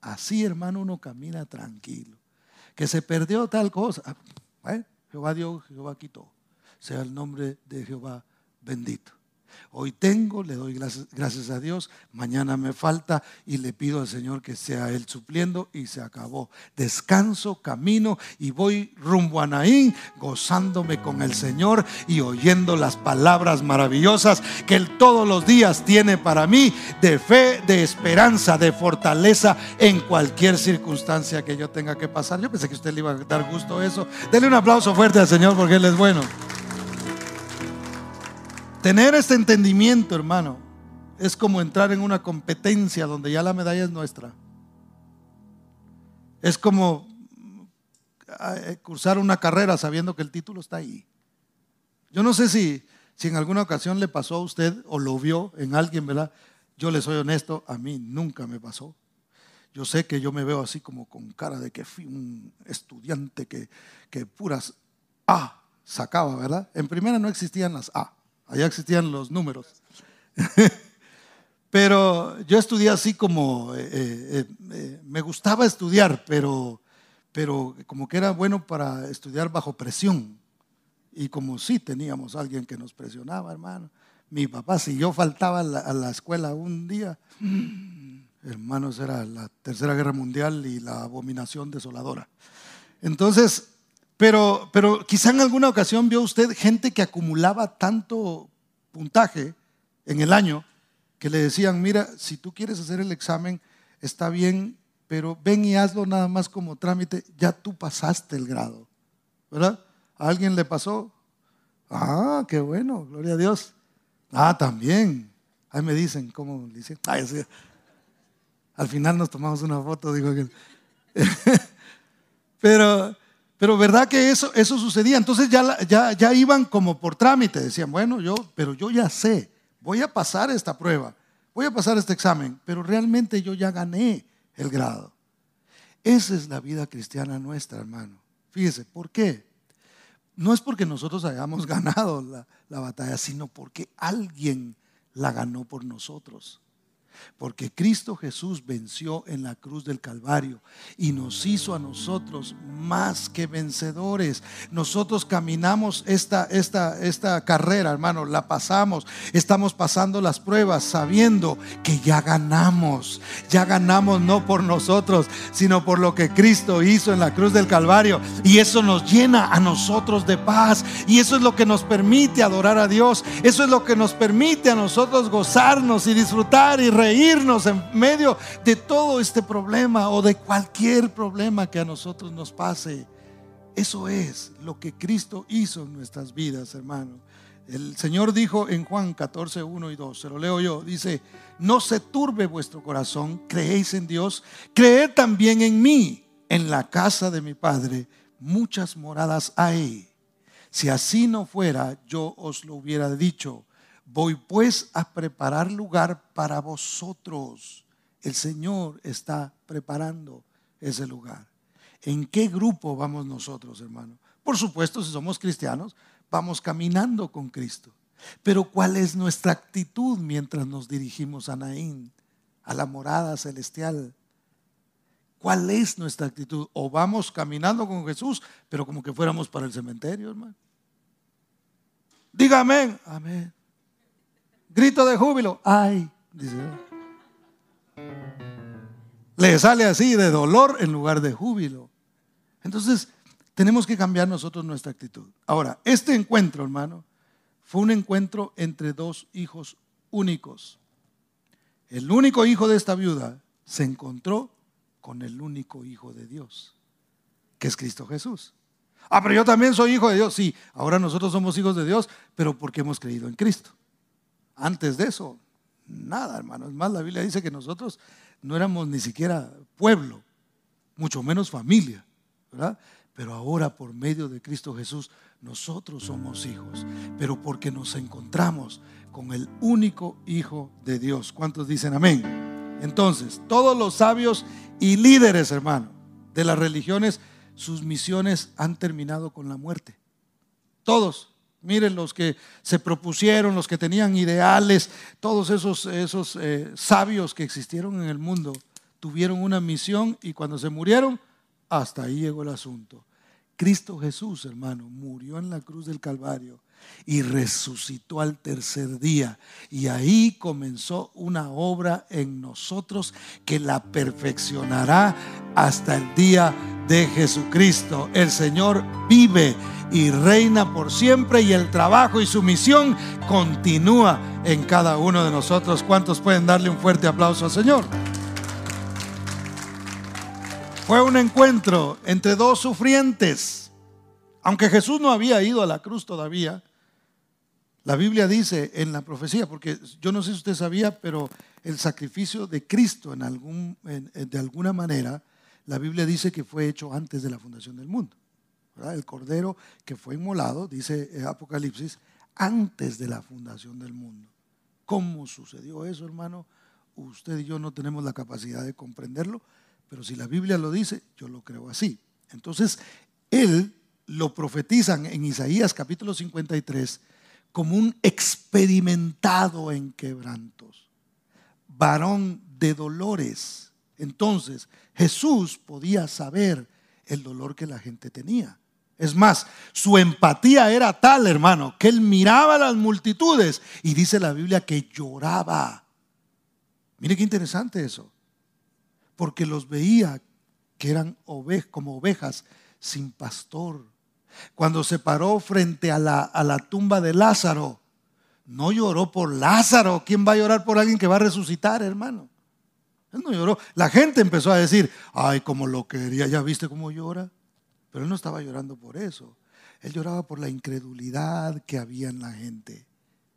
Así, hermano, uno camina tranquilo. Que se perdió tal cosa. Ah, ¿eh? Jehová dio, Jehová quitó. Sea el nombre de Jehová bendito. Hoy tengo, le doy gracias, a Dios, mañana me falta y le pido al Señor que sea Él supliendo y se acabó. Descanso, camino y voy rumbo a Naín, gozándome con el Señor y oyendo las palabras maravillosas que Él todos los días tiene para mí de fe, de esperanza, de fortaleza en cualquier circunstancia que yo tenga que pasar. Yo pensé que usted le iba a dar gusto eso. Dele un aplauso fuerte al Señor porque Él es bueno. Tener este entendimiento, hermano, es como entrar en una competencia donde ya la medalla es nuestra. Es como eh, cursar una carrera sabiendo que el título está ahí. Yo no sé si, si en alguna ocasión le pasó a usted o lo vio en alguien, ¿verdad? Yo le soy honesto, a mí nunca me pasó. Yo sé que yo me veo así como con cara de que fui un estudiante que, que puras A sacaba, ¿verdad? En primera no existían las A. Allá existían los números. [LAUGHS] pero yo estudié así como, eh, eh, eh, me gustaba estudiar, pero, pero como que era bueno para estudiar bajo presión. Y como sí teníamos alguien que nos presionaba, hermano, Mi papá, si yo faltaba a la, escuela un día, hermanos, era la Tercera Guerra Mundial y la abominación desoladora. Entonces, pero, pero quizá en alguna ocasión vio usted gente que acumulaba tanto puntaje en el año que le decían, mira, si tú quieres hacer el examen, está bien, pero ven y hazlo nada más como trámite, ya tú pasaste el grado, ¿verdad? ¿A alguien le pasó? Ah, qué bueno, gloria a Dios. Ah, también. Ahí me dicen, ¿cómo dicen? Ay, Al final nos tomamos una foto, digo que... [LAUGHS] pero, pero verdad que eso, eso sucedía. Entonces ya, ya, ya iban como por trámite. Decían, bueno, yo, pero yo ya sé voy a pasar esta prueba, voy a pasar este examen, pero realmente yo ya gané el grado. Esa es la vida cristiana nuestra, hermano. Fíjese, ¿por qué? No es porque nosotros hayamos [LAUGHS] ganado la, la batalla, sino porque alguien la ganó por nosotros. Porque Cristo Jesús venció en la cruz del Calvario y nos hizo a nosotros más que vencedores. Nosotros caminamos esta, esta, esta carrera, hermano, la pasamos. Estamos pasando las pruebas sabiendo que ya ganamos. Ya ganamos no por nosotros, sino por lo que Cristo hizo en la cruz del Calvario. Y eso nos llena a nosotros de paz. Y eso es lo que nos permite adorar a Dios. Eso es lo que nos permite a nosotros gozarnos y disfrutar y reír irnos en medio de todo este problema o de cualquier problema que a nosotros nos pase. Eso es lo que Cristo hizo en nuestras vidas, hermano. El Señor dijo en Juan 14, 1 y 2, se lo leo yo, dice, no se turbe vuestro corazón, creéis en Dios, creed también en mí. En la casa de mi Padre muchas moradas hay. Si así no fuera, yo os lo hubiera dicho Voy pues a preparar lugar para vosotros. El Señor está preparando ese lugar. ¿En qué grupo vamos nosotros, hermano? Por supuesto, si somos cristianos, vamos caminando con Cristo. Pero ¿cuál es nuestra actitud mientras nos dirigimos a Naín, a la morada celestial? ¿Cuál es nuestra actitud? ¿O vamos caminando con Jesús, pero como que fuéramos para el cementerio, hermano? Diga amén. Amén. Grito de júbilo. Ay, dice. Le sale así de dolor en lugar de júbilo. Entonces, tenemos que cambiar nosotros nuestra actitud. Ahora, este encuentro, hermano, fue un encuentro entre dos hijos únicos. El único hijo de esta viuda se encontró con el único hijo de Dios, que es Cristo Jesús. Ah, pero yo también soy hijo de Dios. Sí, ahora nosotros somos hijos de Dios, pero porque hemos creído en Cristo. Antes de eso, nada, hermano. Es más, la Biblia dice que nosotros no éramos ni siquiera pueblo, mucho menos familia, ¿verdad? Pero ahora por medio de Cristo Jesús nosotros somos hijos, pero porque nos encontramos con el único Hijo de Dios. ¿Cuántos dicen amén? Entonces, todos los sabios y líderes, hermano, de las religiones, sus misiones han terminado con la muerte. Todos. Miren los que se propusieron, los que tenían ideales, todos esos, esos eh, sabios que existieron en el mundo, tuvieron una misión y cuando se murieron, hasta ahí llegó el asunto. Cristo Jesús, hermano, murió en la cruz del Calvario y resucitó al tercer día. Y ahí comenzó una obra en nosotros que la perfeccionará hasta el día de Jesucristo. El Señor vive y reina por siempre y el trabajo y su misión continúa en cada uno de nosotros. ¿Cuántos pueden darle un fuerte aplauso al Señor? Fue un encuentro entre dos sufrientes. Aunque Jesús no había ido a la cruz todavía, la Biblia dice en la profecía, porque yo no sé si usted sabía, pero el sacrificio de Cristo en de alguna manera, la Biblia dice que fue hecho antes de la fundación del mundo el cordero que fue inmolado, dice eh, Apocalipsis, antes de la fundación del mundo. ¿Cómo sucedió eso, hermano? Usted y yo no tenemos la capacidad de comprenderlo, pero si la Biblia lo dice, yo lo creo así. Entonces, él lo profetizan en Isaías capítulo 53 como un experimentado en quebrantos, varón de dolores. Entonces, Jesús podía saber el dolor que la gente tenía Es más, su empatía era tal, hermano, que él miraba a las multitudes y dice la Biblia que lloraba. Mire qué interesante eso. Porque los veía que eran como ovejas sin pastor. Cuando se paró frente a la, a la tumba de Lázaro, no lloró por Lázaro. ¿Quién va a llorar por alguien que va a resucitar, hermano? Él no lloró. La gente empezó a decir, ay, como lo quería, ya viste cómo llora. Pero él no estaba llorando por eso. Él lloraba por la incredulidad que había en la gente.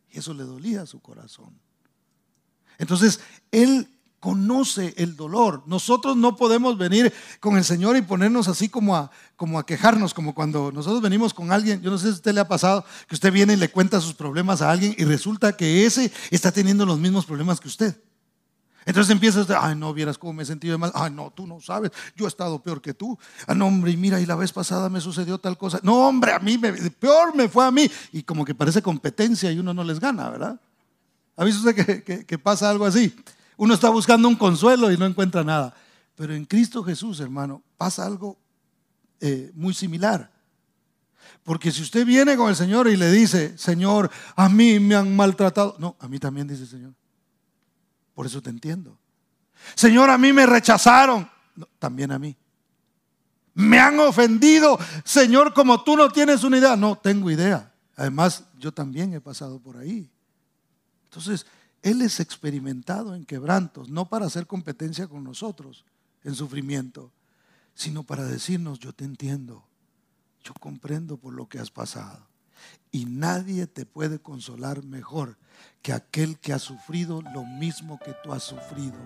Y eso le dolía a su corazón. Entonces, él conoce el dolor. Nosotros no podemos venir con el Señor y ponernos así como a, quejarnos, como cuando nosotros venimos con alguien. Yo no sé si a usted le ha pasado que usted viene y le cuenta sus problemas a alguien y resulta que ese está teniendo los mismos problemas que usted. Entonces empieza usted, ay, no, vieras cómo me he sentido mal. Ay, no, tú no sabes, yo he estado peor que tú. Ah, no, hombre, y mira, y la vez pasada me sucedió tal cosa. No, hombre, a mí, me, peor me fue a mí. Y como que parece competencia y uno no les gana, ¿verdad? ¿Ha visto usted que, pasa algo así? Uno está buscando un consuelo y no encuentra nada. Pero en Cristo Jesús, hermano, pasa algo eh, muy similar. Porque si usted viene con el Señor y le dice, Señor, a mí me han maltratado. No, a mí también dice el Señor. Por eso te entiendo. Señor, a mí me rechazaron. también a mí. Me han ofendido. Señor, como tú no tienes una idea. No, tengo idea. Además, yo también he pasado por ahí. Entonces, Él es experimentado en quebrantos, no para hacer competencia con nosotros en sufrimiento, sino para decirnos, yo te entiendo, yo comprendo por lo que has pasado. Y nadie te puede consolar mejor que aquel que ha sufrido lo mismo que tú has sufrido.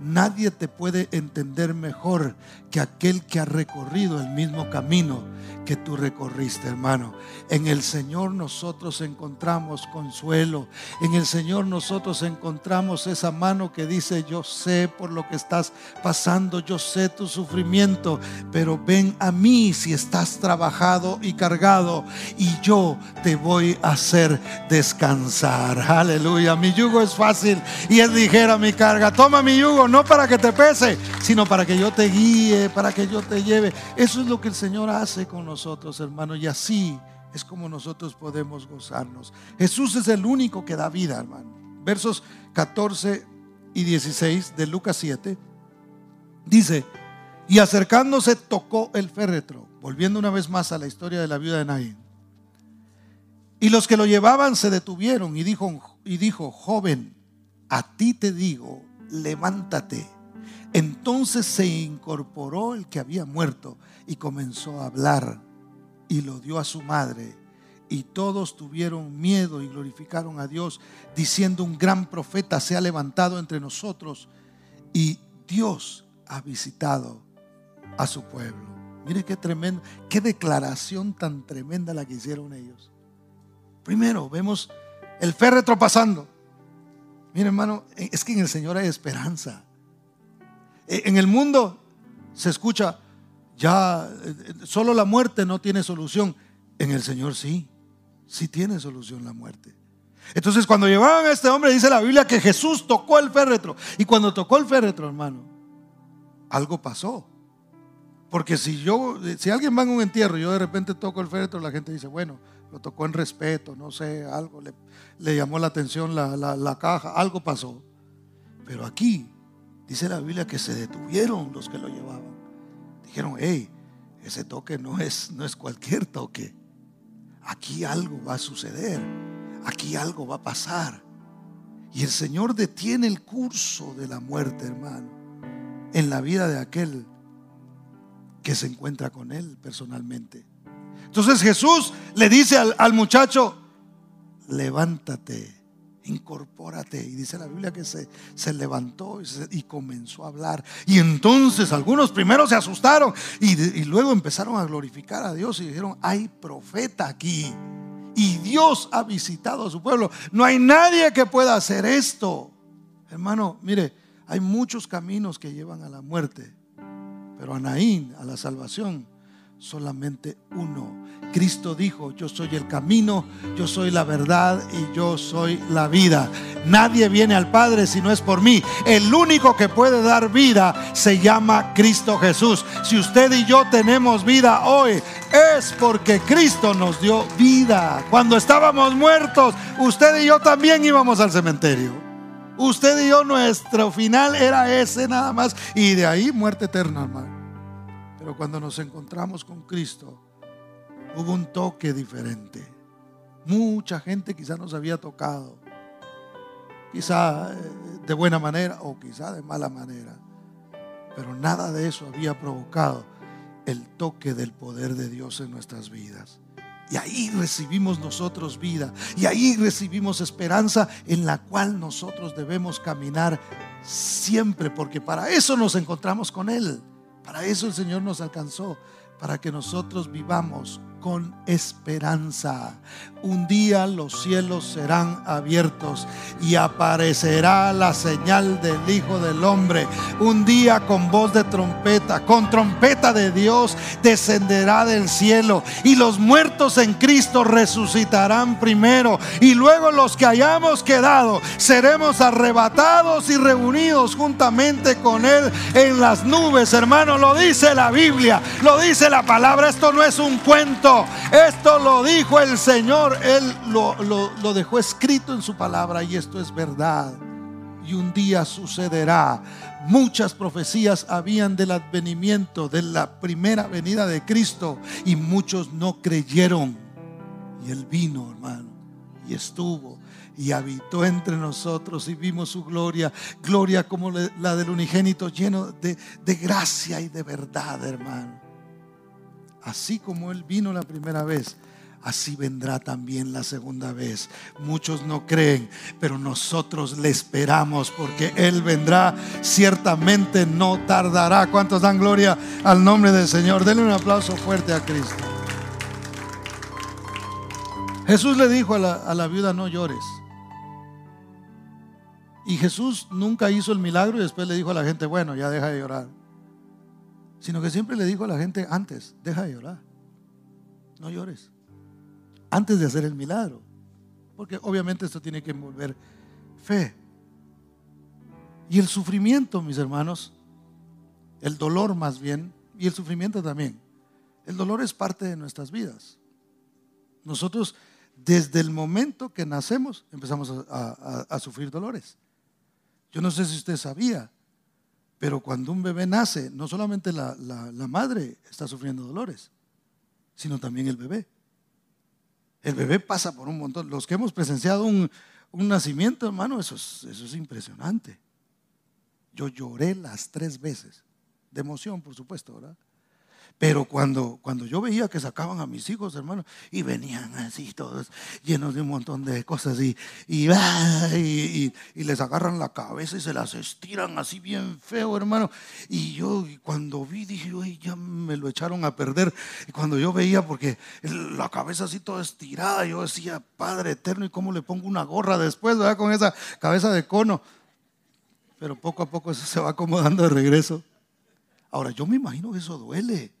Nadie te puede entender mejor que aquel que ha recorrido el mismo camino que tú recorriste, hermano. En el Señor nosotros encontramos consuelo. En el Señor nosotros encontramos esa mano que dice, yo sé por lo que estás pasando, yo sé tu sufrimiento, pero ven a mí si estás trabajado y cargado y yo te voy a hacer descansar. Aleluya, mi yugo es fácil y es ligera mi carga. Toma mi yugo no para que te pese, sino para que yo te guíe, para que yo te lleve. Eso es lo que el Señor hace con nosotros, hermano, y así es como nosotros podemos gozarnos. Jesús es el único que da vida, hermano. Versos 14 y 16 de Lucas 7 dice, y acercándose tocó el féretro, volviendo una vez más a la historia de la viuda de Naín. Y los que lo llevaban se detuvieron y dijo, y dijo, joven, a ti te digo, levántate. Entonces se incorporó el que había muerto y comenzó a hablar y lo dio a su madre. Y todos tuvieron miedo y glorificaron a Dios, diciendo un gran profeta se ha levantado entre nosotros y Dios ha visitado a su pueblo. Mire qué tremendo, qué declaración tan tremenda la que hicieron ellos. Primero vemos el féretro pasando. Mire, hermano, es que en el Señor hay esperanza. E, en el mundo se escucha, ya solo la muerte no tiene solución. En el Señor sí, sí tiene solución la muerte. Entonces cuando llevaban a este hombre, dice la Biblia que Jesús tocó el féretro. Y cuando tocó el féretro, hermano, algo pasó. Porque si yo, si alguien va en un entierro y yo de repente toco el féretro, la gente dice, bueno, lo tocó en respeto, no sé, algo le, llamó la atención la, la, caja, algo pasó. Pero aquí dice la Biblia que se detuvieron los que lo llevaban. Dijeron, hey, ese toque no es, no es cualquier toque. Aquí algo va a suceder, aquí algo va a pasar. Y el Señor detiene el curso de la muerte, hermano, en la vida de aquel que se encuentra con Él personalmente. Entonces Jesús le dice al, muchacho, levántate, incorpórate. Y dice la Biblia que se, se levantó y, comenzó a hablar. Y entonces algunos primero se asustaron y, y luego empezaron a glorificar a Dios y dijeron, hay profeta aquí. Y Dios ha visitado a su pueblo. No hay nadie que pueda hacer esto. Hermano, mire, hay muchos caminos que llevan a la muerte. Pero a Naín, a la salvación, solamente uno. Cristo dijo, yo soy el camino, yo soy la verdad y yo soy la vida. Nadie viene al Padre si no es por mí. El único que puede dar vida se llama Cristo Jesús. Si usted y yo tenemos vida hoy, es porque Cristo nos dio vida. Cuando estábamos muertos, usted y yo también íbamos al cementerio. Usted y yo, nuestro final era ese nada más. Y de ahí muerte eterna, hermano. Pero cuando nos encontramos con Cristo, hubo un toque diferente. Mucha gente quizá nos había tocado. Quizá eh, de buena manera o quizá de mala manera. Pero nada de eso había provocado el toque del poder de Dios en nuestras vidas. Y ahí recibimos nosotros vida. Y ahí recibimos esperanza en la cual nosotros debemos caminar siempre. Porque para eso nos encontramos con Él. Para eso el Señor nos alcanzó. Para que nosotros vivamos con esperanza. Un día los cielos serán abiertos y aparecerá la señal del Hijo del Hombre. Un día con voz de trompeta, con trompeta de Dios, descenderá del cielo y los muertos en Cristo resucitarán primero y luego los que hayamos quedado seremos arrebatados y reunidos juntamente con Él en las nubes. Hermano, lo dice la Biblia, lo dice la palabra. Esto no es un cuento esto lo dijo el Señor. Él lo, dejó escrito en su palabra y esto es verdad. Y un día sucederá. Muchas profecías habían del advenimiento, de la primera venida de Cristo y muchos no creyeron. Y Él vino, hermano, y estuvo y habitó entre nosotros y vimos su gloria, gloria como la del unigénito, lleno de gracia y de verdad, hermano. Así como Él vino la primera vez, así vendrá también la segunda vez. Muchos no creen, pero nosotros le esperamos porque Él vendrá, ciertamente no tardará. ¿Cuántos dan gloria al nombre del Señor? Denle un aplauso fuerte a Cristo. Jesús le dijo a la, a la viuda, no llores. Y Jesús nunca hizo el milagro y después le dijo a la gente, bueno, ya deja de llorar sino que siempre le dijo a la gente antes, deja de llorar, no llores, antes de hacer el milagro, porque obviamente esto tiene que envolver fe. Y el sufrimiento, mis hermanos, el dolor más bien, y el sufrimiento también, el dolor es parte de nuestras vidas. Nosotros desde el momento que nacemos empezamos a, a sufrir dolores. Yo no sé si usted sabía, pero cuando un bebé nace, no solamente la, madre está sufriendo dolores, sino también el bebé. El bebé pasa por un montón. Los que hemos presenciado un, nacimiento, hermano, eso es, eso es impresionante. Yo lloré las tres veces, de emoción, por supuesto, ¿verdad? Pero cuando, cuando yo veía que sacaban a mis hijos, hermano, y venían así todos llenos de un montón de cosas y, y, les agarran la cabeza y se las estiran así bien feo, hermano. Y yo cuando vi dije, uy, ya me lo echaron a perder. Y cuando yo veía, porque la cabeza así toda estirada, yo decía, Padre eterno, ¿y cómo le pongo una gorra después, verdad? Con esa cabeza de cono. Pero poco a poco eso se va acomodando de regreso. Ahora, yo me imagino que eso duele.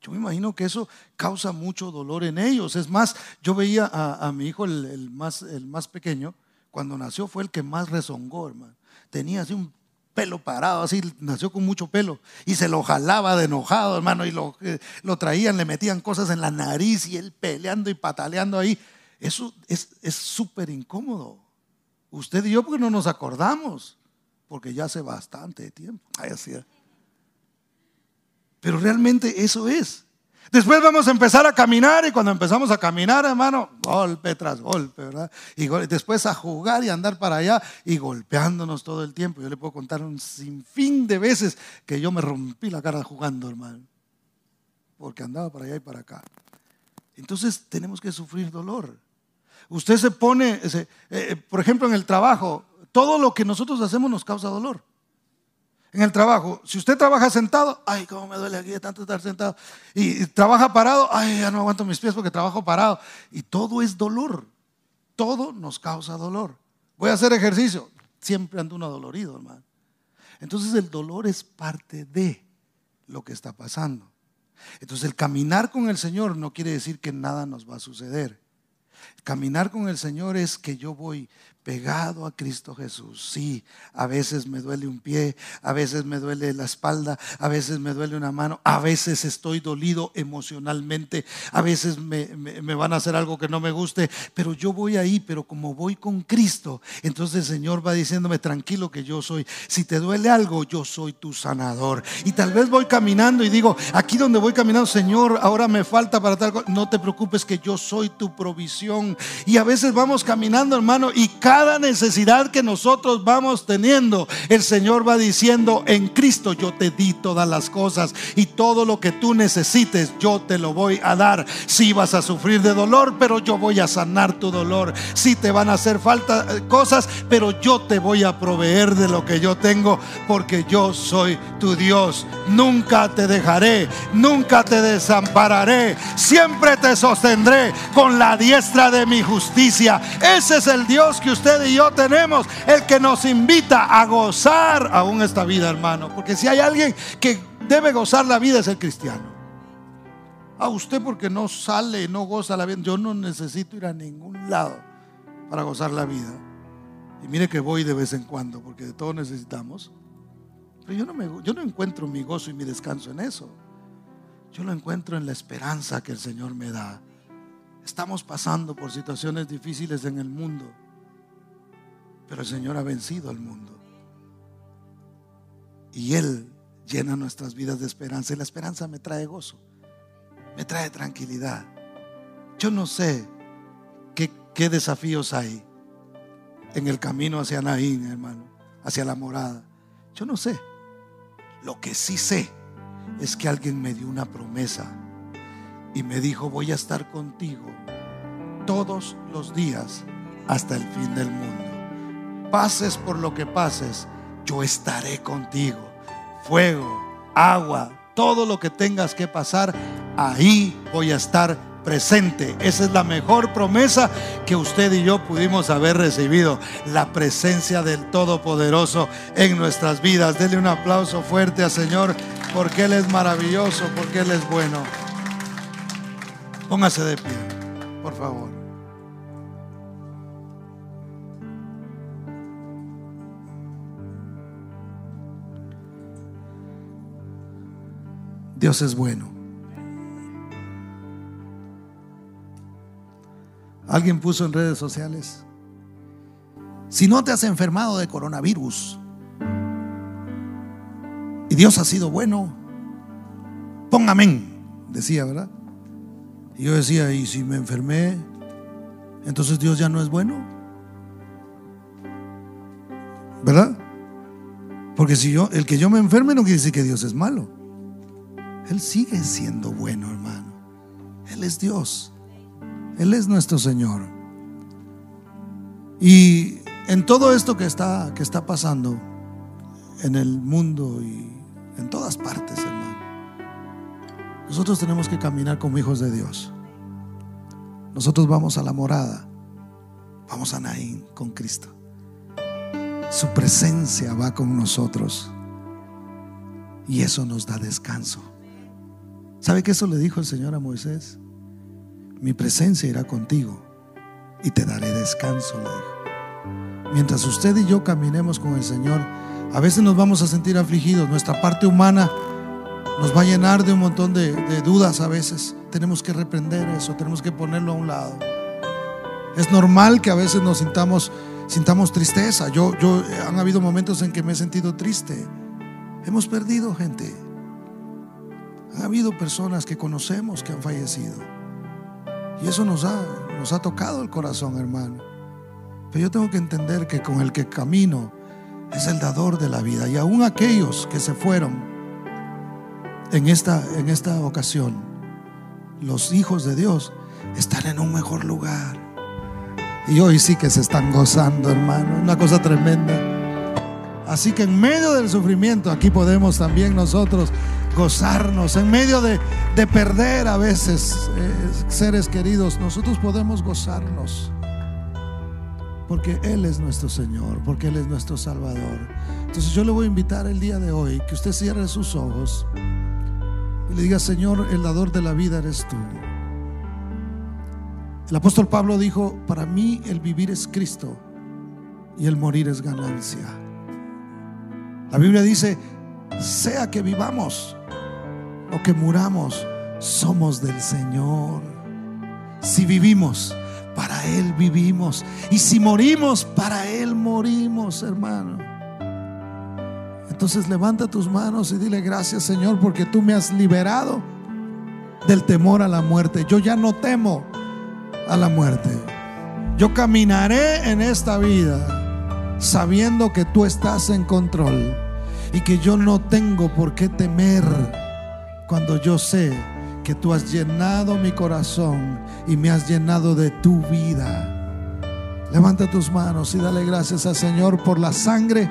Yo me imagino que eso causa mucho dolor en ellos. Es más, yo veía a, mi hijo, el, más, pequeño, cuando nació fue el que más rezongó, hermano. Tenía así un pelo parado, así, nació con mucho pelo. Y se lo jalaba de enojado, hermano, y lo, eh, traían, le metían cosas en la nariz y él peleando y pataleando ahí. Eso es súper incómodo. Usted y yo, porque no nos acordamos, porque ya hace bastante tiempo. Ay, así pero realmente eso es. Después vamos a empezar a caminar y cuando empezamos a caminar, hermano, golpe tras golpe, ¿verdad? Y después a jugar y andar para allá y golpeándonos todo el tiempo. Yo le puedo contar un sinfín de veces que yo me rompí la cara jugando, hermano, porque andaba para allá y para acá. Entonces tenemos que sufrir dolor. Usted se pone, eh, eh, por ejemplo, en el trabajo, todo lo que nosotros hacemos nos causa dolor en el trabajo. Si usted trabaja sentado, ay, cómo me duele aquí de tanto estar sentado. Y, trabaja parado, ay, ya no aguanto mis pies porque trabajo parado. Y todo es dolor. Todo nos causa dolor. Voy a hacer ejercicio. Siempre ando uno dolorido, hermano. Entonces el dolor es parte de lo que está pasando. Entonces el caminar con el Señor no quiere decir que nada nos va a suceder. Caminar con el Señor es que yo voy apegado a Cristo Jesús. Sí, a veces me duele un pie, a veces me duele la espalda, a veces me duele una mano, a veces estoy dolido emocionalmente, a veces me, van a hacer algo que no me guste, pero yo voy ahí, pero como voy con Cristo, entonces el Señor va diciéndome, tranquilo que yo soy, si te duele algo, yo soy tu sanador. Y tal vez voy caminando y digo, aquí donde voy caminando, Señor, ahora me falta para tal cosa, no te preocupes que yo soy tu provisión. Y a veces vamos caminando, hermano, y cada necesidad que nosotros vamos teniendo, el Señor va diciendo, en Cristo yo te di todas las cosas y todo lo que tú necesites, yo te lo voy a dar. Si vas a sufrir de dolor, pero yo voy a sanar tu dolor. Si te van a hacer falta eh, cosas, pero yo te voy a proveer de lo que yo tengo, porque yo soy tu Dios. Nunca te dejaré, nunca te desampararé, siempre te sostendré con la diestra de mi justicia. Ese es el Dios que usted y yo tenemos, el que nos invita a gozar aún esta vida, hermano. Porque si hay alguien que debe gozar la vida es el cristiano. A usted porque no sale, no goza la vida. Yo no necesito ir a ningún lado para gozar la vida. Y mire que voy de vez en cuando, porque de todo necesitamos. Pero yo no, me, yo no encuentro mi gozo y mi descanso en eso. Yo lo encuentro en la esperanza que el Señor me da. Estamos pasando por situaciones difíciles en el mundo, pero el Señor ha vencido al mundo. Y Él llena nuestras vidas de esperanza. Y la esperanza me trae gozo, me trae tranquilidad. Yo no sé qué, desafíos hay en el camino hacia Naín, hermano, hacia la morada. Yo no sé. Lo que sí sé es que alguien me dio una promesa y me dijo, voy a estar contigo todos los días hasta el fin del mundo. Pases por lo que pases, yo estaré contigo. Fuego, agua, todo lo que tengas que pasar, ahí voy a estar presente. Esa es la mejor promesa que usted y yo pudimos haber recibido. La presencia del Todopoderoso en nuestras vidas. Dele un aplauso fuerte al Señor porque Él es maravilloso, porque Él es bueno. Póngase de pie, por favor. Dios es bueno. Alguien puso en redes sociales, si no te has enfermado de coronavirus y Dios ha sido bueno, pon amén, decía, ¿verdad? Y yo decía, ¿y si me enfermé? Entonces Dios ya no es bueno. ¿Verdad? Porque si yo, el que yo me enferme no quiere decir que Dios es malo. Él sigue siendo bueno, hermano. Él es Dios. Él es nuestro Señor. Y en todo esto que está, que está pasando en el mundo y en todas partes, hermano. Nosotros tenemos que caminar como hijos de Dios. Nosotros vamos a la morada, vamos a Naín con Cristo. Su presencia va con nosotros y eso nos da descanso. ¿Sabe que eso le dijo el Señor a Moisés? Mi presencia irá contigo y te daré descanso, le dijo. Mientras usted y yo caminemos con el Señor, a veces nos vamos a sentir afligidos, nuestra parte humana nos va a llenar de un montón de, dudas a veces. Tenemos que reprender eso, tenemos que ponerlo a un lado. Es normal que a veces nos sintamos, sintamos tristeza. Yo, yo, han habido momentos en que me he sentido triste. Hemos perdido gente. Ha habido personas que conocemos que han fallecido. Y eso nos ha, nos ha tocado el corazón, hermano. Pero yo tengo que entender que con el que camino es el dador de la vida. Y aún aquellos que se fueron, en esta, en esta ocasión, los hijos de Dios están en un mejor lugar. Y hoy sí que se están gozando, hermano. Una cosa tremenda. Así que en medio del sufrimiento, aquí podemos también nosotros gozarnos. En medio de, perder a veces eh, seres queridos, nosotros podemos gozarnos. Porque Él es nuestro Señor, porque Él es nuestro Salvador. Entonces yo le voy a invitar el día de hoy que usted cierre sus ojos y le diga, Señor, el dador de la vida eres tú. El apóstol Pablo dijo, para mí el vivir es Cristo y el morir es ganancia. La Biblia dice, sea que vivamos o que muramos, somos del Señor. Si vivimos, para Él vivimos. Y si morimos, para Él morimos, hermano. Entonces levanta tus manos y dile gracias Señor porque tú me has liberado del temor a la muerte. Yo ya no temo a la muerte. Yo caminaré en esta vida sabiendo que tú estás en control y que yo no tengo por qué temer cuando yo sé que tú has llenado mi corazón y me has llenado de tu vida. Levanta tus manos y dale gracias al Señor por la sangre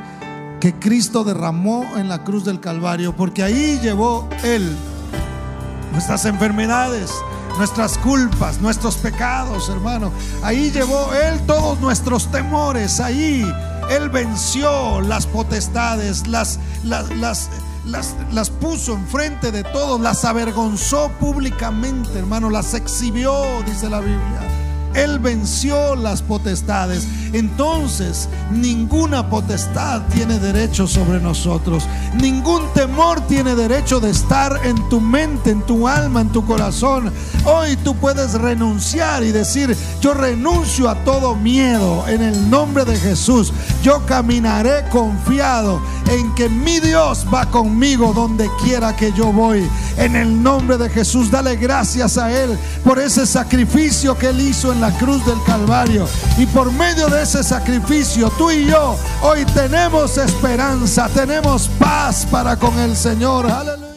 que Cristo derramó en la cruz del Calvario, porque ahí llevó Él nuestras enfermedades, nuestras culpas, nuestros pecados, hermano. Ahí llevó Él todos nuestros temores, ahí Él venció las potestades, las, las, las las, las, puso enfrente de todos, las avergonzó públicamente, hermano, las exhibió, dice la Biblia. Él venció las potestades. Entonces, ninguna potestad tiene derecho sobre nosotros. Ningún temor tiene derecho de estar en tu mente, en tu alma, en tu corazón. Hoy tú puedes renunciar y decir, yo renuncio a todo miedo en el nombre de Jesús. Yo caminaré confiado en que mi Dios va conmigo donde quiera que yo voy. En el nombre de Jesús, dale gracias a Él por ese sacrificio que Él hizo la cruz del Calvario. Y por medio de ese sacrificio, tú y yo hoy tenemos esperanza, tenemos paz para con el Señor. Aleluya.